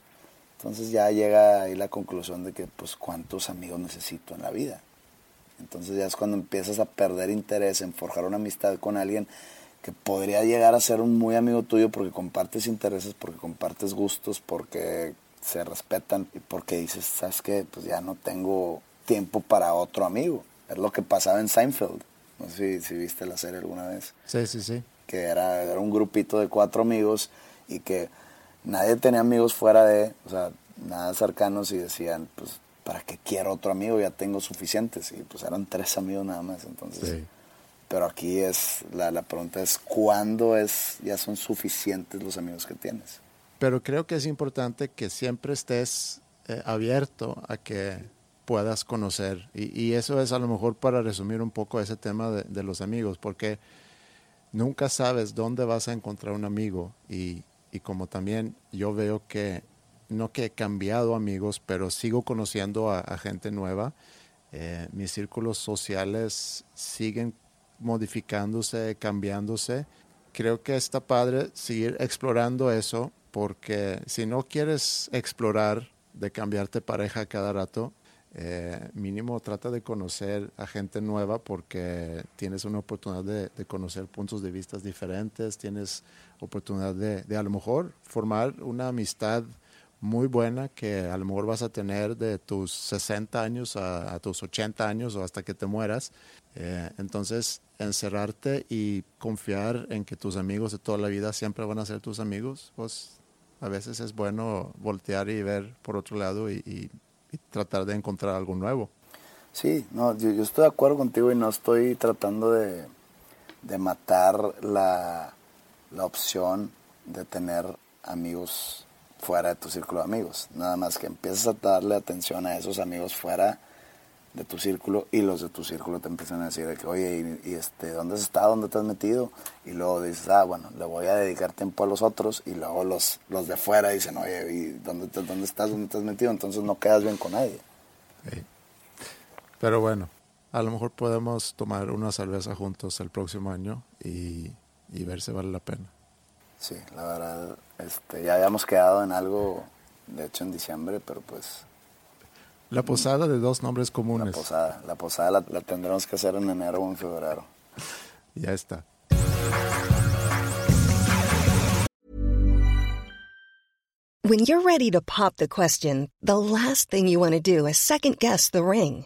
B: Entonces ya llega ahí la conclusión de que pues cuántos amigos necesito en la vida. Entonces ya es cuando empiezas a perder interés en forjar una amistad con alguien que podría llegar a ser un muy amigo tuyo porque compartes intereses, porque compartes gustos, porque se respetan y porque dices, ¿sabes qué? Pues ya no tengo tiempo para otro amigo. Es lo que pasaba en Seinfeld. No sé si, viste la serie alguna vez.
A: Sí, sí, sí.
B: Que era, era un grupito de cuatro amigos y que nadie tenía amigos fuera de, o sea, nada cercanos y decían, pues, ¿para qué quiero otro amigo? Ya tengo suficientes. Y pues eran tres amigos nada más. Entonces... Sí pero aquí es, la, la pregunta es, ¿cuándo es, ya son suficientes los amigos que tienes?
A: Pero creo que es importante que siempre estés eh, abierto a que puedas conocer. Y, y, eso es a lo mejor para resumir un poco ese tema de, de, los amigos, porque nunca sabes dónde vas a encontrar un amigo. Y, y, como también yo veo que, no que he cambiado amigos, pero sigo conociendo a, a gente nueva. Eh, mis círculos sociales siguen modificándose, cambiándose. Creo que está padre seguir explorando eso porque si no quieres explorar de cambiarte pareja cada rato, eh, mínimo trata de conocer a gente nueva porque tienes una oportunidad de, conocer puntos de vista diferentes, tienes oportunidad de, de, a lo mejor formar una amistad muy buena que a lo mejor vas a tener de tus 60 años a, tus 80 años o hasta que te mueras. Eh, entonces, encerrarte y confiar en que tus amigos de toda la vida siempre van a ser tus amigos, pues a veces es bueno voltear y ver por otro lado y, tratar de encontrar algo nuevo.
B: Sí, no, yo, estoy de acuerdo contigo y no estoy tratando de, de matar la, la opción de tener amigos fuera de tu círculo de amigos. Nada más que empiezas a darle atención a esos amigos fuera de tu círculo y los de tu círculo te empiezan a decir de que, oye, y, este, ¿dónde has estado? ¿Dónde te has metido? Y luego dices, ah, bueno, le voy a dedicar tiempo a los otros y luego los, los de fuera dicen, oye, ¿y dónde, dónde estás? ¿Dónde te has metido? Entonces no quedas bien con nadie.
A: Pero bueno, a lo mejor podemos tomar una cerveza juntos el próximo año y, y ver si vale la pena.
B: Sí, la verdad, este, ya habíamos quedado en algo, de hecho en diciembre, pero pues
A: la posada de dos nombres comunes.
B: La posada, la posada la, la tendremos que hacer en enero o en febrero.
A: Ya está.
C: When you're ready to pop the question, the last thing you want to do is second guess the ring.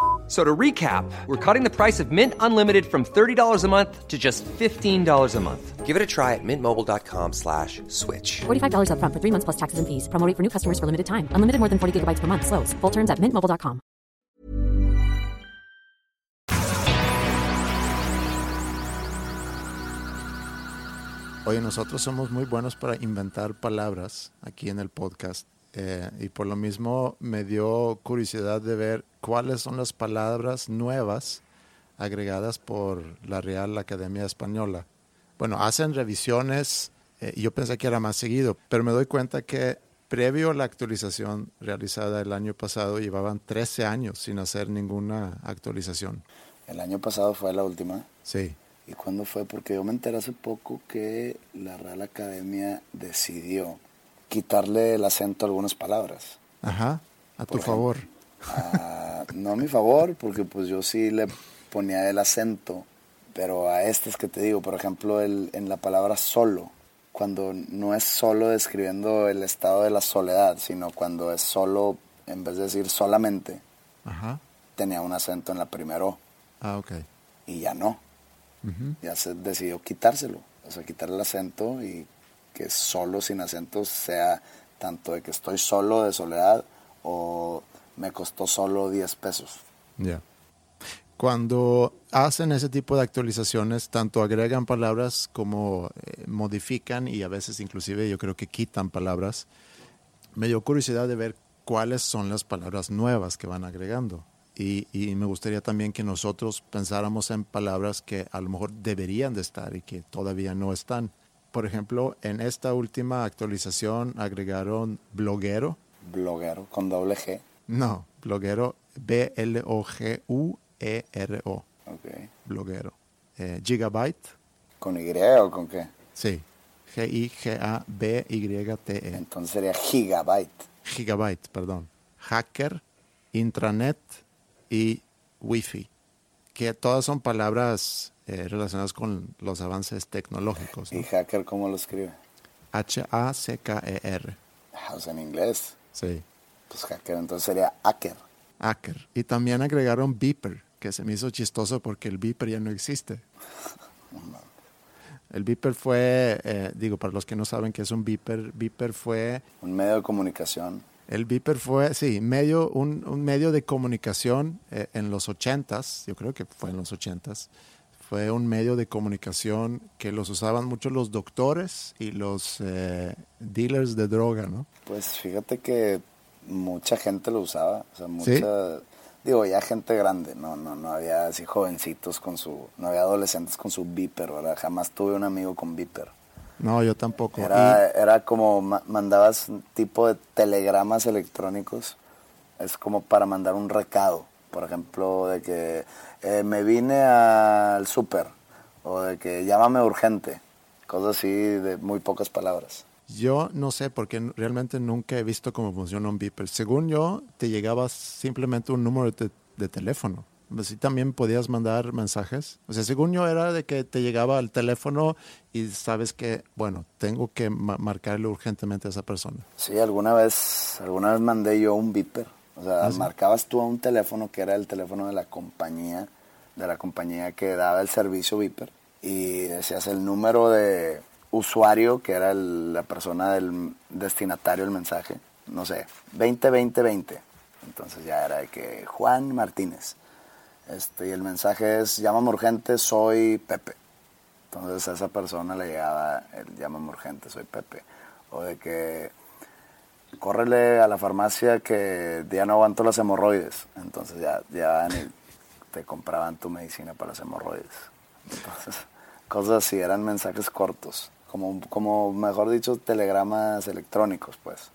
D: So to recap, we're cutting the price of Mint Unlimited from $30 a month to just $15 a month. Give it a try at mintmobile.com slash switch.
E: $45 upfront for three months plus taxes and fees. Promo rate for new customers for limited time. Unlimited more than 40 gigabytes per month. Slows. Full terms at mintmobile.com.
A: Oye, nosotros somos muy buenos para inventar palabras aquí en el podcast. Eh, y por lo mismo me dio curiosidad de ver cuáles son las palabras nuevas agregadas por la Real Academia Española. Bueno, hacen revisiones eh, y yo pensé que era más seguido, pero me doy cuenta que previo a la actualización realizada el año pasado llevaban 13 años sin hacer ninguna actualización.
B: El año pasado fue la última.
A: Sí.
B: ¿Y cuándo fue? Porque yo me enteré hace poco que la Real Academia decidió quitarle el acento a algunas palabras.
A: Ajá, a tu favor.
B: No a mi favor, porque pues yo sí le ponía el acento, pero a estas que te digo, por ejemplo, el, en la palabra solo, cuando no es solo describiendo el estado de la soledad, sino cuando es solo, en vez de decir solamente,
A: Ajá.
B: tenía un acento en la primera O,
A: Ah, ok.
B: y ya no. Ya se decidió quitárselo, o sea, quitar el acento y que solo sin acento sea tanto de que estoy solo de soledad o me costó solo 10 pesos.
A: Ya. Cuando hacen ese tipo de actualizaciones, tanto agregan palabras como eh, modifican y a veces inclusive yo creo que quitan palabras. Me dio curiosidad de ver cuáles son las palabras nuevas que van agregando. Y, y me gustaría también que nosotros pensáramos en palabras que a lo mejor deberían de estar y que todavía no están. Por ejemplo, en esta última actualización agregaron bloguero.
B: Bloguero con doble G.
A: No, bloguero, B-L-O-G-U-E-R-O,
B: Ok.
A: bloguero. Eh, gigabyte,
B: ¿Con Y o con qué?
A: sí, G-I-G-A-B-Y-T-E.
B: Entonces sería gigabyte.
A: Gigabyte, perdón. Hacker, intranet y wifi, que todas son palabras eh, relacionadas con los avances tecnológicos. ¿no?
B: ¿Y hacker cómo lo escribe?
A: H-A-C-K-E-R,
B: Ah, O sea, en inglés.
A: sí,
B: Pues hacker, entonces sería hacker.
A: hacker. Y también agregaron beeper, que se me hizo chistoso porque el beeper ya no existe. El beeper fue, eh, digo, para los que no saben qué es un beeper, beeper fue,
B: Un medio de comunicación.
A: el beeper fue, sí, medio, un, un medio de comunicación eh, en los ochentas, yo creo que fue en los ochentas, fue un medio de comunicación que los usaban mucho los doctores y los eh, dealers de droga, ¿no?
B: Pues fíjate que mucha gente lo usaba. O sea,
A: ¿Sí?
B: mucha. Digo, ya gente grande. No, no, no había así jovencitos con su. No había adolescentes con su beeper, ¿verdad? Jamás tuve un amigo con beeper.
A: No, yo tampoco.
B: Era, era como ma- mandabas un tipo de telegramas electrónicos. Es como para mandar un recado. Por ejemplo, de que eh, me vine al súper. O de que llámame urgente. Cosas así de muy pocas palabras.
A: Yo no sé porque realmente nunca he visto cómo funciona un beeper. Según yo, te llegaba simplemente un número de, de teléfono. Así también podías mandar mensajes. O sea, según yo era de que te llegaba al teléfono y sabes que, bueno, tengo que ma- marcarle urgentemente a esa persona.
B: Sí, alguna vez, alguna vez mandé yo un beeper. O sea, marcabas tú a un teléfono que era el teléfono de la compañía, de la compañía que daba el servicio beeper, y decías el número de usuario, que era el- la persona del destinatario del mensaje, no sé, 20-20-20. Entonces ya era de que Juan Martínez. Este, y el mensaje es, llámame urgente, soy Pepe. Entonces a esa persona le llegaba el llámame urgente, soy Pepe. O de que córrele a la farmacia que ya no aguanto las hemorroides. Entonces ya, ya te compraban tu medicina para las hemorroides. Cosas así, eran mensajes cortos, como, como mejor dicho, telegramas electrónicos, pues.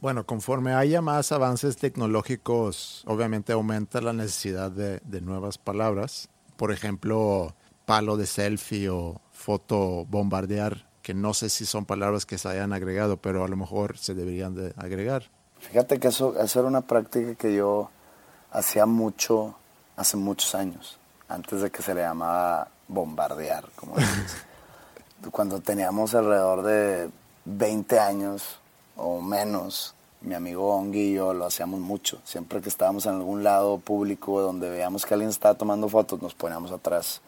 A: Bueno, conforme haya más avances tecnológicos, obviamente aumenta la necesidad de, de nuevas palabras. Por ejemplo, palo de selfie o foto bombardear, que no sé si son palabras que se hayan agregado, pero a lo mejor se deberían de agregar.
B: Fíjate que eso, eso era una práctica que yo hacía mucho hace muchos años, antes de que se le llamaba bombardear, como dices. Cuando teníamos alrededor de 20 años o menos, mi amigo Ongi y yo lo hacíamos mucho. Siempre que estábamos en algún lado público donde veíamos que alguien estaba tomando fotos, nos poníamos atrás.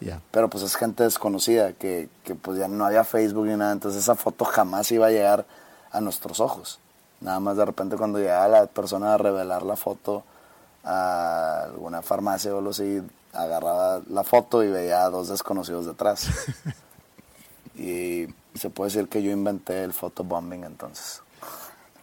A: Ya.
B: Pero pues es gente desconocida, que, que pues ya no había Facebook ni nada, entonces esa foto jamás iba a llegar a nuestros ojos. Nada más de repente cuando llegaba la persona a revelar la foto a alguna farmacia o algo así, agarraba la foto y veía a dos desconocidos detrás. y se puede decir que yo inventé el photobombing entonces.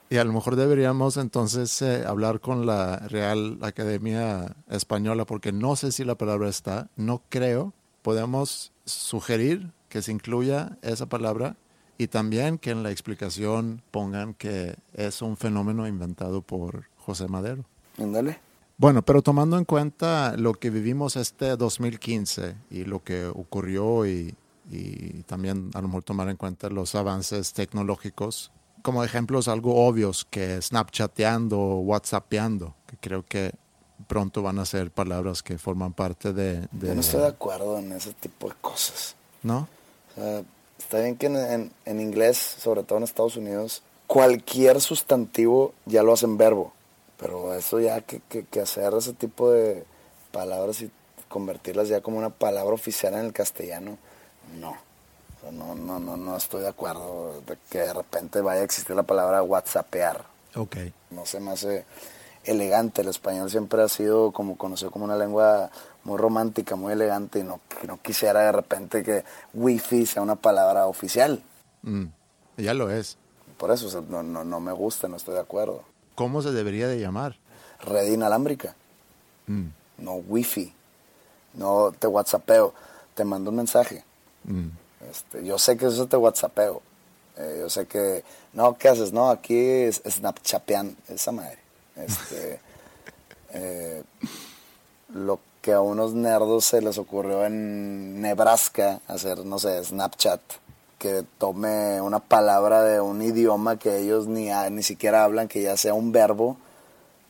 A: Y a lo mejor deberíamos entonces eh, hablar con la Real Academia Española, porque no sé si la palabra está, no creo. Podemos sugerir que se incluya esa palabra y también que en la explicación pongan que es un fenómeno inventado por José Madero.
B: Ándale.
A: Bueno, pero tomando en cuenta lo que vivimos este 2015 y lo que ocurrió y, y también a lo mejor tomar en cuenta los avances tecnológicos, como ejemplos algo obvios que snapchateando whatsappeando, que creo que pronto van a ser palabras que forman parte de... de
B: Yo no estoy de acuerdo en ese tipo de cosas.
A: ¿No?
B: O sea, está bien que en, en- en inglés, sobre todo en Estados Unidos, cualquier sustantivo ya lo hacen verbo. Pero eso ya que, que, que hacer ese tipo de palabras y convertirlas ya como una palabra oficial en el castellano, no. O sea, No, no, no, no estoy de acuerdo de que de repente vaya a existir la palabra whatsappear.
A: Ok.
B: No se me hace elegante. El español siempre ha sido como conocido como una lengua muy romántica, muy elegante y no, no quisiera de repente que wifi sea una palabra oficial.
A: Mm, ya lo es.
B: Por eso o sea, no, no, no me gusta, no estoy de acuerdo.
A: ¿Cómo se debería de llamar?
B: Red inalámbrica,
A: Mm,
B: no wifi. No te whatsappeo, te mando un mensaje.
A: mm.
B: Este, yo sé que eso te whatsappeo. Eh, yo sé que, no, ¿qué haces? No, aquí es snapchapean, esa madre. Este, eh, lo que a unos nerdos se les ocurrió en Nebraska hacer, no sé, Snapchat, que tome una palabra de un idioma que ellos ni, ni siquiera hablan, que ya sea un verbo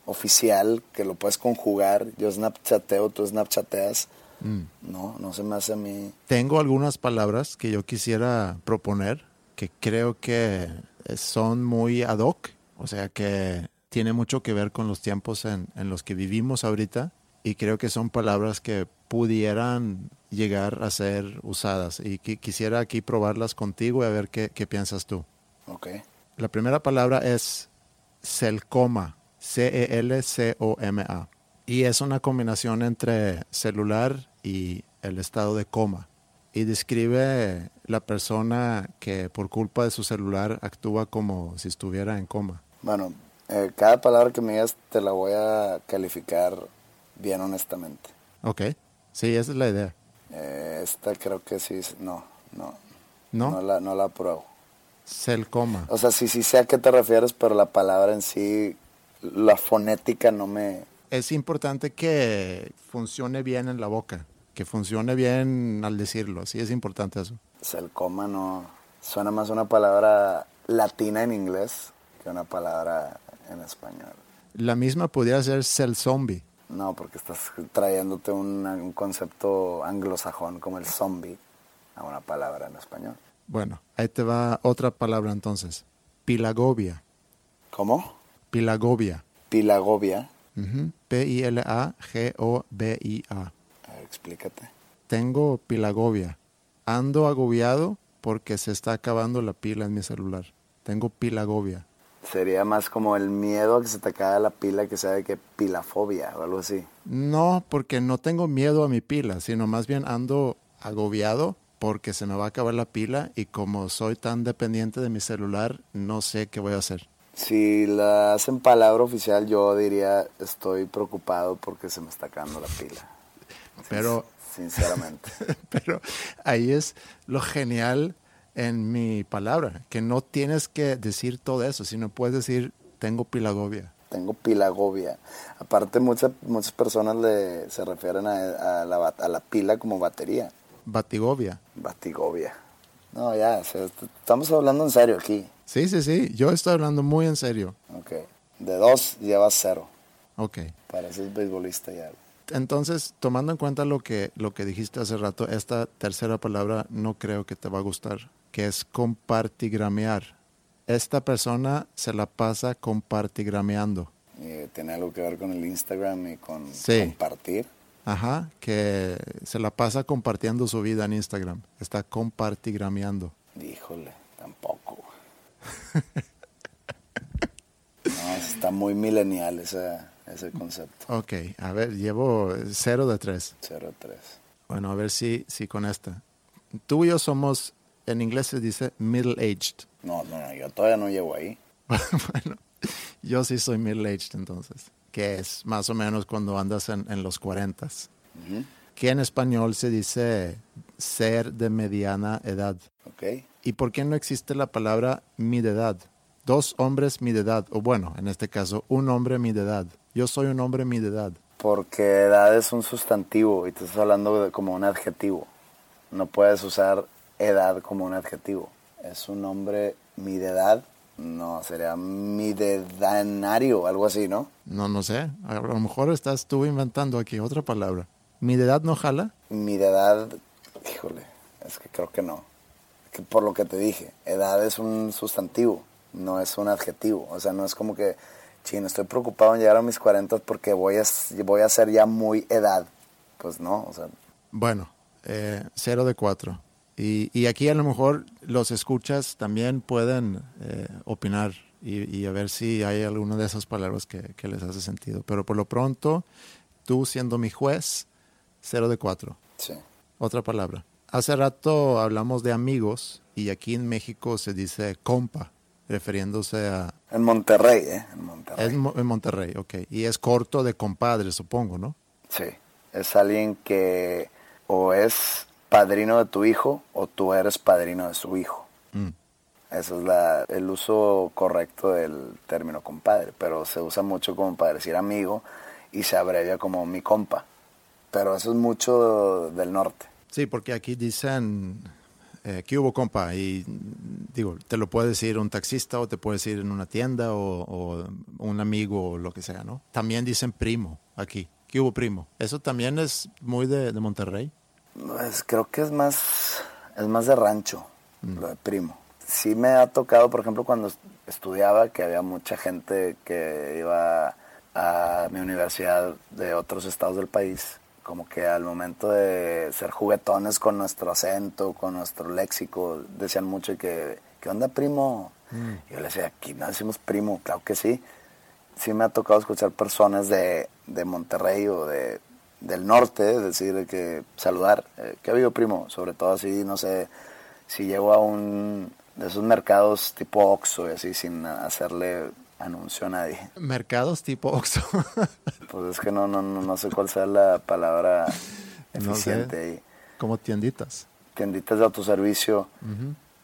B: oficial, que lo puedes conjugar. Yo Snapchateo, tú Snapchateas. No, no se me hace a mí.
A: Tengo algunas palabras que yo quisiera proponer que creo que son muy ad hoc, o sea que tiene mucho que ver con los tiempos en, en los que vivimos ahorita y creo que son palabras que pudieran llegar a ser usadas y qui- quisiera aquí probarlas contigo y a ver qué, qué piensas tú.
B: Ok.
A: La primera palabra es celcoma, C-E-L-C-O-M-A. Y es una combinación entre celular y el estado de coma. Y describe la persona que por culpa de su celular actúa como si estuviera en coma.
B: Bueno, eh, cada palabra que me digas te la voy a calificar bien honestamente.
A: Ok, sí, esa es la idea.
B: Eh, esta creo que sí, no, no,
A: ¿No?
B: no la, no la apruebo.
A: Celcoma.
B: O sea, sí, sí sé a qué te refieres, pero la palabra en sí, la fonética no me...
A: Es importante que funcione bien en la boca, que funcione bien al decirlo. Sí, es importante eso.
B: Celcoma no... Suena más una palabra latina en inglés que una palabra en español.
A: La misma podría ser cel zombie.
B: No, porque estás trayéndote un, un concepto anglosajón como el zombie a una palabra en español.
A: Bueno, ahí te va otra palabra entonces. Pilagobia.
B: ¿Cómo?
A: Pilagobia.
B: Pilagobia.
A: Ujú. P-I-L-A-G-O-B-I-A.
B: A ver, explícate.
A: Tengo pilagobia. Ando agobiado porque se está acabando la pila en mi celular. Tengo pilagobia.
B: Sería más como el miedo a que se te acabe la pila que sea de que pilafobia o algo así.
A: No, porque no tengo miedo a mi pila, sino más bien ando agobiado porque se me va a acabar la pila y como soy tan dependiente de mi celular, no sé qué voy a hacer.
B: Si la hacen palabra oficial, yo diría estoy preocupado porque se me está acabando la pila.
A: Pero
B: sinceramente.
A: Pero ahí es lo genial en mi palabra, que no tienes que decir todo eso, sino puedes decir, tengo pilagobia.
B: Tengo pilagobia. Aparte, muchas muchas personas le, se refieren a, a la, a la pila como batería.
A: Batigobia.
B: Batigobia. No, ya, estamos hablando en serio aquí.
A: Sí, sí, sí, yo estoy hablando muy en serio.
B: Ok. De dos llevas cero.
A: Ok.
B: Pareces beisbolista ya.
A: Entonces, tomando en cuenta lo que, lo que dijiste hace rato, esta tercera palabra no creo que te va a gustar, que es compartigramear. Esta persona se la pasa compartigrameando.
B: Y tiene algo que ver con el Instagram y con
A: Sí.
B: compartir.
A: Ajá, que se la pasa compartiendo su vida en Instagram. Está compartigrameando.
B: Híjole, tampoco. no, está muy milenial ese, ese concepto.
A: Ok, a ver, llevo cero de tres.
B: 03.
A: Bueno, a ver si, si con esta. Tú y yo somos, en inglés se dice middle aged.
B: No, no, no, yo todavía no llego ahí.
A: bueno, yo sí soy middle aged entonces, que es más o menos cuando andas en, en los cuarentas.
B: Ujú,
A: Que en español se dice ser de mediana edad.
B: Ok.
A: ¿Y por qué no existe la palabra mi de edad? Dos hombres mi de edad, o bueno, en este caso, un hombre mi de edad. Yo soy un hombre mi de edad.
B: Porque edad es un sustantivo y te estás hablando de- como un adjetivo. No puedes usar edad como un adjetivo. Es un nombre mi de edad. No, sería mi dedanario, algo así, ¿no?
A: No, no sé. A lo mejor estás tú inventando aquí otra palabra. ¿Mi de edad no jala?
B: Mi de edad, híjole, es que creo que no. Que por lo que te dije, edad es un sustantivo, no es un adjetivo. O sea, no es como que, chino, estoy preocupado en llegar a mis 40 porque voy a, voy a ser ya muy edad. Pues no, o sea,
A: Bueno, eh, cero de cuatro. Y, y aquí a lo mejor los escuchas también pueden eh, opinar y, y a ver si hay alguna de esas palabras que, que les hace sentido. Pero por lo pronto, tú siendo mi juez, cero de cuatro.
B: sí.
A: Otra palabra. Hace rato hablamos de amigos y aquí en México se dice compa, refiriéndose a...
B: En Monterrey, ¿eh? En Monterrey.
A: Es Mo- en Monterrey, ok. Y es corto de compadre, supongo, ¿no?
B: Sí, es alguien que o es padrino de tu hijo o tú eres padrino de su hijo.
A: Mm.
B: Eso es la, el uso correcto del término compadre, pero se usa mucho como para decir amigo y se abrevia como mi compa. Pero eso es mucho del norte.
A: Sí, porque aquí dicen, eh, ¿qué hubo, compa? Y mm, digo, te lo puede decir un taxista o te puede decir en una tienda o, o un amigo o lo que sea, ¿no? También dicen primo aquí. ¿Qué hubo, primo? Eso también es muy de, de Monterrey.
B: Pues creo que es más, es más de rancho, lo de primo. Sí me ha tocado, por ejemplo, cuando est- estudiaba, que había mucha gente que iba a mi universidad de otros estados del país, como que al momento de ser juguetones con nuestro acento, con nuestro léxico, decían mucho que, ¿qué onda, primo? Y yo le decía, aquí no decimos primo, claro que sí. Sí me ha tocado escuchar personas de, de Monterrey o de, del norte, es decir, de que saludar, eh, ¿qué ha habido, primo? Sobre todo así, no sé, si llego a un de esos mercados tipo Oxxo y así sin hacerle anuncio a nadie.
A: Mercados tipo Oxxo.
B: Pues es que no, no, no, no sé cuál sea la palabra
A: No sé.
B: eficiente ahí.
A: Como tienditas.
B: Tienditas de autoservicio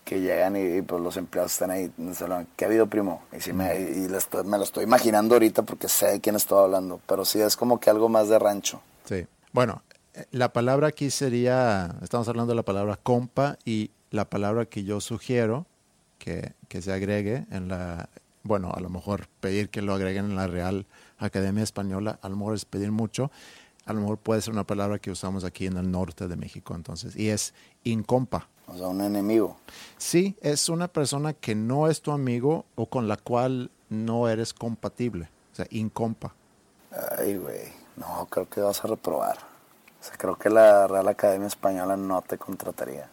B: que llegan y, y, pues los empleados están ahí, sé, ¿qué ha habido, primo? Y, sí me, y me lo estoy imaginando ahorita porque sé de quién estoy hablando, pero sí es como que algo más de rancho.
A: Sí. Bueno, eh, la palabra aquí sería, estamos hablando de la palabra compa y la palabra que yo sugiero que, que se agregue en la, bueno, a lo mejor pedir que lo agreguen en la Real Academia Española, a lo mejor es pedir mucho, a lo mejor puede ser una palabra que usamos aquí en el norte de México, entonces, y es incompa.
B: O sea, un enemigo.
A: Sí, es una persona que no es tu amigo o con la cual no eres compatible, o sea, incompa.
B: Ay, güey, no, creo que vas a reprobar. O sea, creo que la Real Academia Española no te contrataría,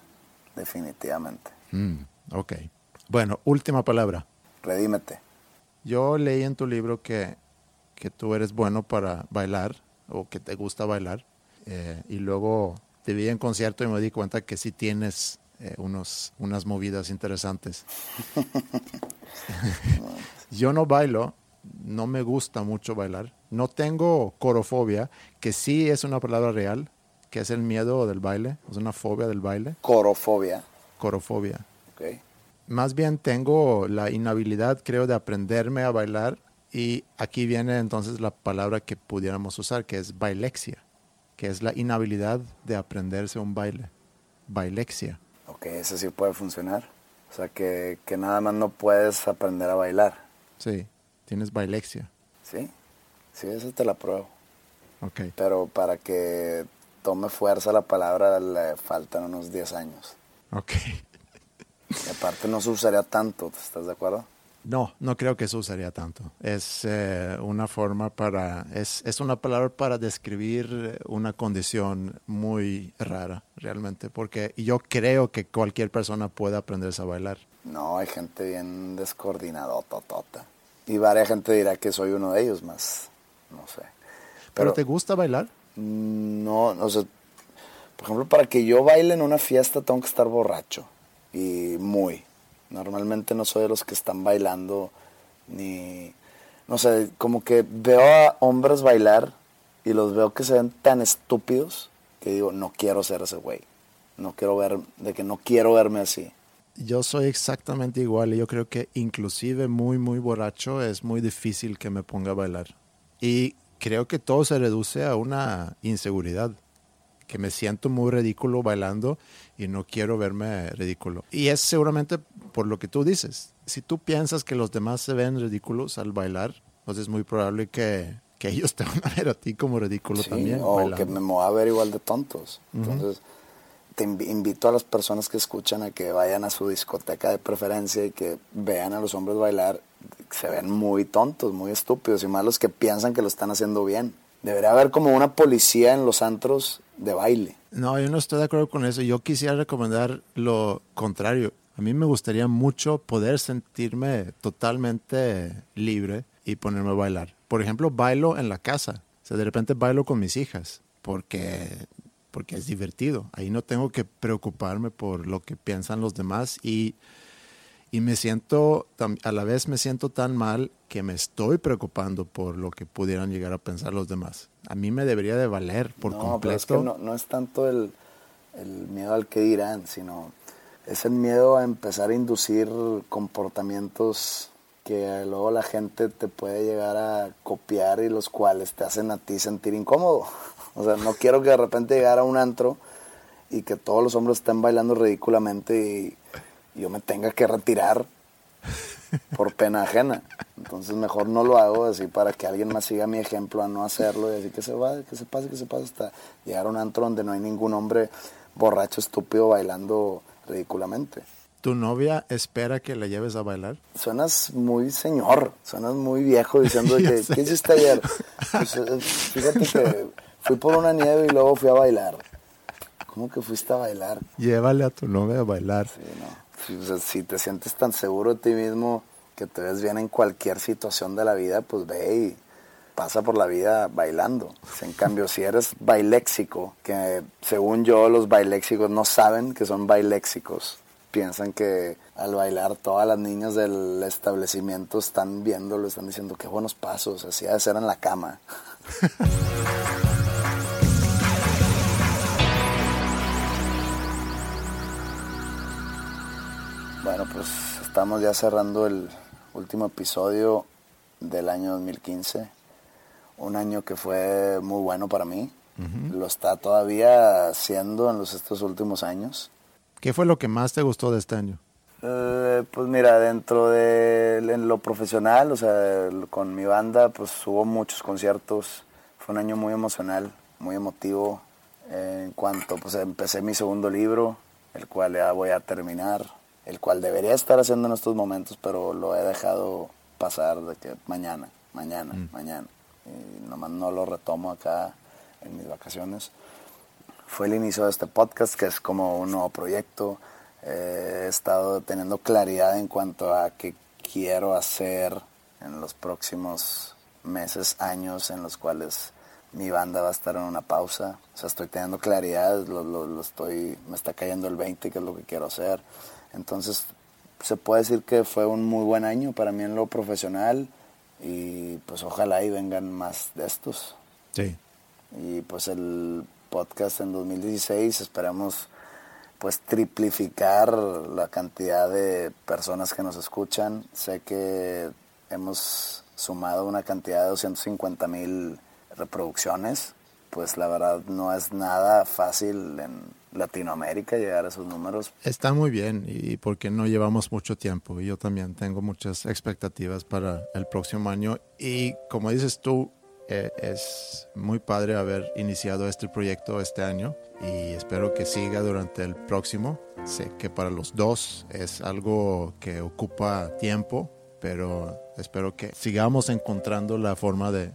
B: definitivamente.
A: Mm, ok. Bueno, última palabra.
B: Redímete.
A: Yo leí en tu libro que, que tú eres bueno para bailar o que te gusta bailar. eh, y luego te vi en concierto y me di cuenta que sí tienes eh, unos, unas movidas interesantes. Yo no bailo, no me gusta mucho bailar. No tengo corofobia, que sí es una palabra real, que es el miedo del baile, es una fobia del baile,
B: Corofobia.
A: corofobia.
B: Ok.
A: Más bien tengo la inhabilidad, creo, de aprenderme a bailar y aquí viene entonces la palabra que pudiéramos usar, que es bailexia, que es la inhabilidad de aprenderse un baile. Bailexia.
B: Ok, eso sí puede funcionar. O sea, que, que nada más no puedes aprender a bailar.
A: Sí, tienes bailexia.
B: ¿Sí? Sí, eso te la pruebo.
A: Ok.
B: Pero para que tome fuerza la palabra le faltan unos 10 años.
A: Ok.
B: Aparte no se usaría tanto, ¿estás de acuerdo?
A: No, no creo que eso usaría tanto. Es eh, una forma para, es, es una palabra para describir una condición muy rara, realmente, porque yo creo que cualquier persona puede aprenderse a bailar.
B: No, hay gente bien descoordinada, totota. Y varias gente dirá que soy uno de ellos más, no sé.
A: ¿Pero te gusta bailar?
B: No, o sea, por ejemplo, para que yo baile en una fiesta tengo que estar borracho y muy. Normalmente no soy de los que están bailando ni, no sé, como que veo a hombres bailar y los veo que se ven tan estúpidos que digo, no quiero ser ese güey. No quiero ver, de que no quiero verme así.
A: Yo soy exactamente igual y yo creo que inclusive muy, muy borracho es muy difícil que me ponga a bailar. Y creo que todo se reduce a una inseguridad, que me siento muy ridículo bailando y no quiero verme ridículo. Y es seguramente por lo que tú dices. Si tú piensas que los demás se ven ridículos al bailar, pues es muy probable que, que ellos te van a ver a ti como ridículo
B: Sí,
A: también.
B: o
A: bailando.
B: que me voy a ver igual de tontos. Entonces, te invi- invito a las personas que escuchan a que vayan a su discoteca de preferencia y que vean a los hombres bailar. Se ven muy tontos, muy estúpidos y más los que piensan que lo están haciendo bien. Debería haber como una policía en los antros de baile.
A: No, yo no estoy de acuerdo con eso. Yo quisiera recomendar lo contrario. A mí me gustaría mucho poder sentirme totalmente libre y ponerme a bailar. Por ejemplo, bailo en la casa. O sea, de repente bailo con mis hijas porque, porque es divertido. Ahí no tengo que preocuparme por lo que piensan los demás y, y me siento, a la vez me siento tan mal que me estoy preocupando por lo que pudieran llegar a pensar los demás. A mí me debería de valer por
B: no,
A: completo.
B: pero es que no, no es tanto el, el miedo al que dirán, sino es el miedo a empezar a inducir comportamientos que luego la gente te puede llegar a copiar y los cuales te hacen a ti sentir incómodo. O sea, no quiero que de repente llegar a un antro y que todos los hombres estén bailando ridículamente y yo me tenga que retirar por pena ajena. Entonces mejor no lo hago así para que alguien más siga mi ejemplo a no hacerlo y así que se va, que se pase, que se pase hasta llegar a un antro donde no hay ningún hombre borracho estúpido bailando ridículamente.
A: ¿Tu novia espera que la lleves a bailar?
B: Suenas muy señor, suenas muy viejo diciendo que. ¿qué hiciste ayer? Pues, eh, fíjate que fui por una nieve y luego fui a bailar. ¿Cómo que fuiste a bailar?
A: Llévale a tu novia a bailar.
B: Sí, no. Si, o sea, si te sientes tan seguro de ti mismo que te ves bien en cualquier situación de la vida, pues ve y pasa por la vida bailando. En cambio, si eres bailéxico, que según yo los bailéxicos no saben que son bailéxicos, piensan que al bailar todas las niñas del establecimiento están viéndolo, están diciendo qué buenos pasos, así ha de ser en la cama. Bueno, pues estamos ya cerrando el último episodio del año 2015. Un año que fue muy bueno para mí. Lo está todavía siendo en los, estos últimos años.
A: ¿Qué fue lo que más te gustó de este año?
B: Eh, pues mira, dentro de en lo profesional, o sea, con mi banda, pues hubo muchos conciertos. Fue un año muy emocional, muy emotivo. Eh, en cuanto pues empecé mi segundo libro, el cual ya voy a terminar, el cual debería estar haciendo en estos momentos, pero lo he dejado pasar de que mañana, mañana, mañana. Y nomás no lo retomo acá en mis vacaciones fue el inicio de este podcast, que es como un nuevo proyecto. Eh, he estado teniendo claridad en cuanto a qué quiero hacer en los próximos meses, años en los cuales mi banda va a estar en una pausa. O sea, estoy teniendo claridad, lo, lo- lo estoy, me está cayendo el 20, que es lo que quiero hacer. Entonces, se puede decir que fue un muy buen año para mí en lo profesional y pues ojalá y vengan más de estos.
A: Sí.
B: Y pues el podcast en 2016. Esperamos pues triplificar la cantidad de personas que nos escuchan. Sé que hemos sumado una cantidad de 250 mil reproducciones. Pues la verdad no es nada fácil en Latinoamérica llegar a esos números.
A: Está muy bien y porque no llevamos mucho tiempo. Yo también tengo muchas expectativas para el próximo año y como dices tú, eh, es muy padre haber iniciado este proyecto este año y espero que siga durante el próximo. Sé que para los dos es algo que ocupa tiempo, pero espero que sigamos encontrando la forma de,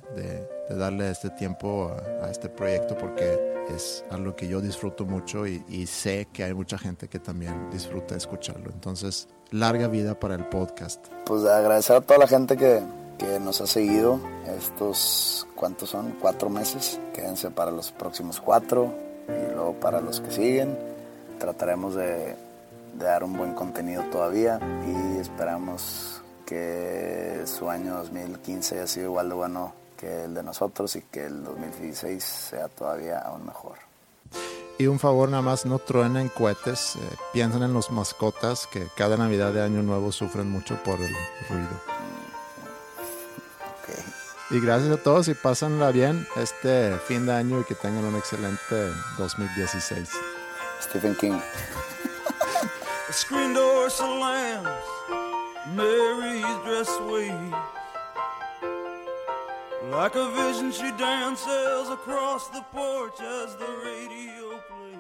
A: darle este tiempo a, este proyecto porque es algo que yo disfruto mucho y, y, sé que hay mucha gente que también disfruta escucharlo. Entonces, larga vida para el podcast.
B: Pues agradecer a toda la gente que, nos ha seguido estos, ¿cuántos son? Cuatro meses. Quédense para los próximos cuatro y luego para los que siguen. Trataremos de, dar un buen contenido todavía y esperamos que su año 2015 haya sido igual de bueno que el de nosotros y que el 2016 sea todavía aún mejor.
A: Y un favor nada más, no truenen cohetes, eh, piensen en los mascotas que cada Navidad de Año Nuevo sufren mucho por el ruido. Y gracias a todos y pásenla bien este fin de año y que tengan un excelente 2016.
B: Stephen King.
F: screen door slams, Mary's dress waves. Like a vision, she dances across the porch as the radio plays.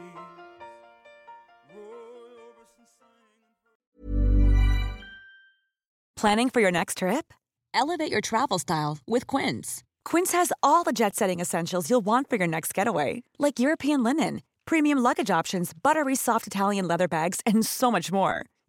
G: Planning for your next trip? Elevate your travel style with Quince. Quince has all the jet setting essentials you'll want for your next getaway, like European linen, premium luggage options, buttery soft Italian leather bags, and so much more.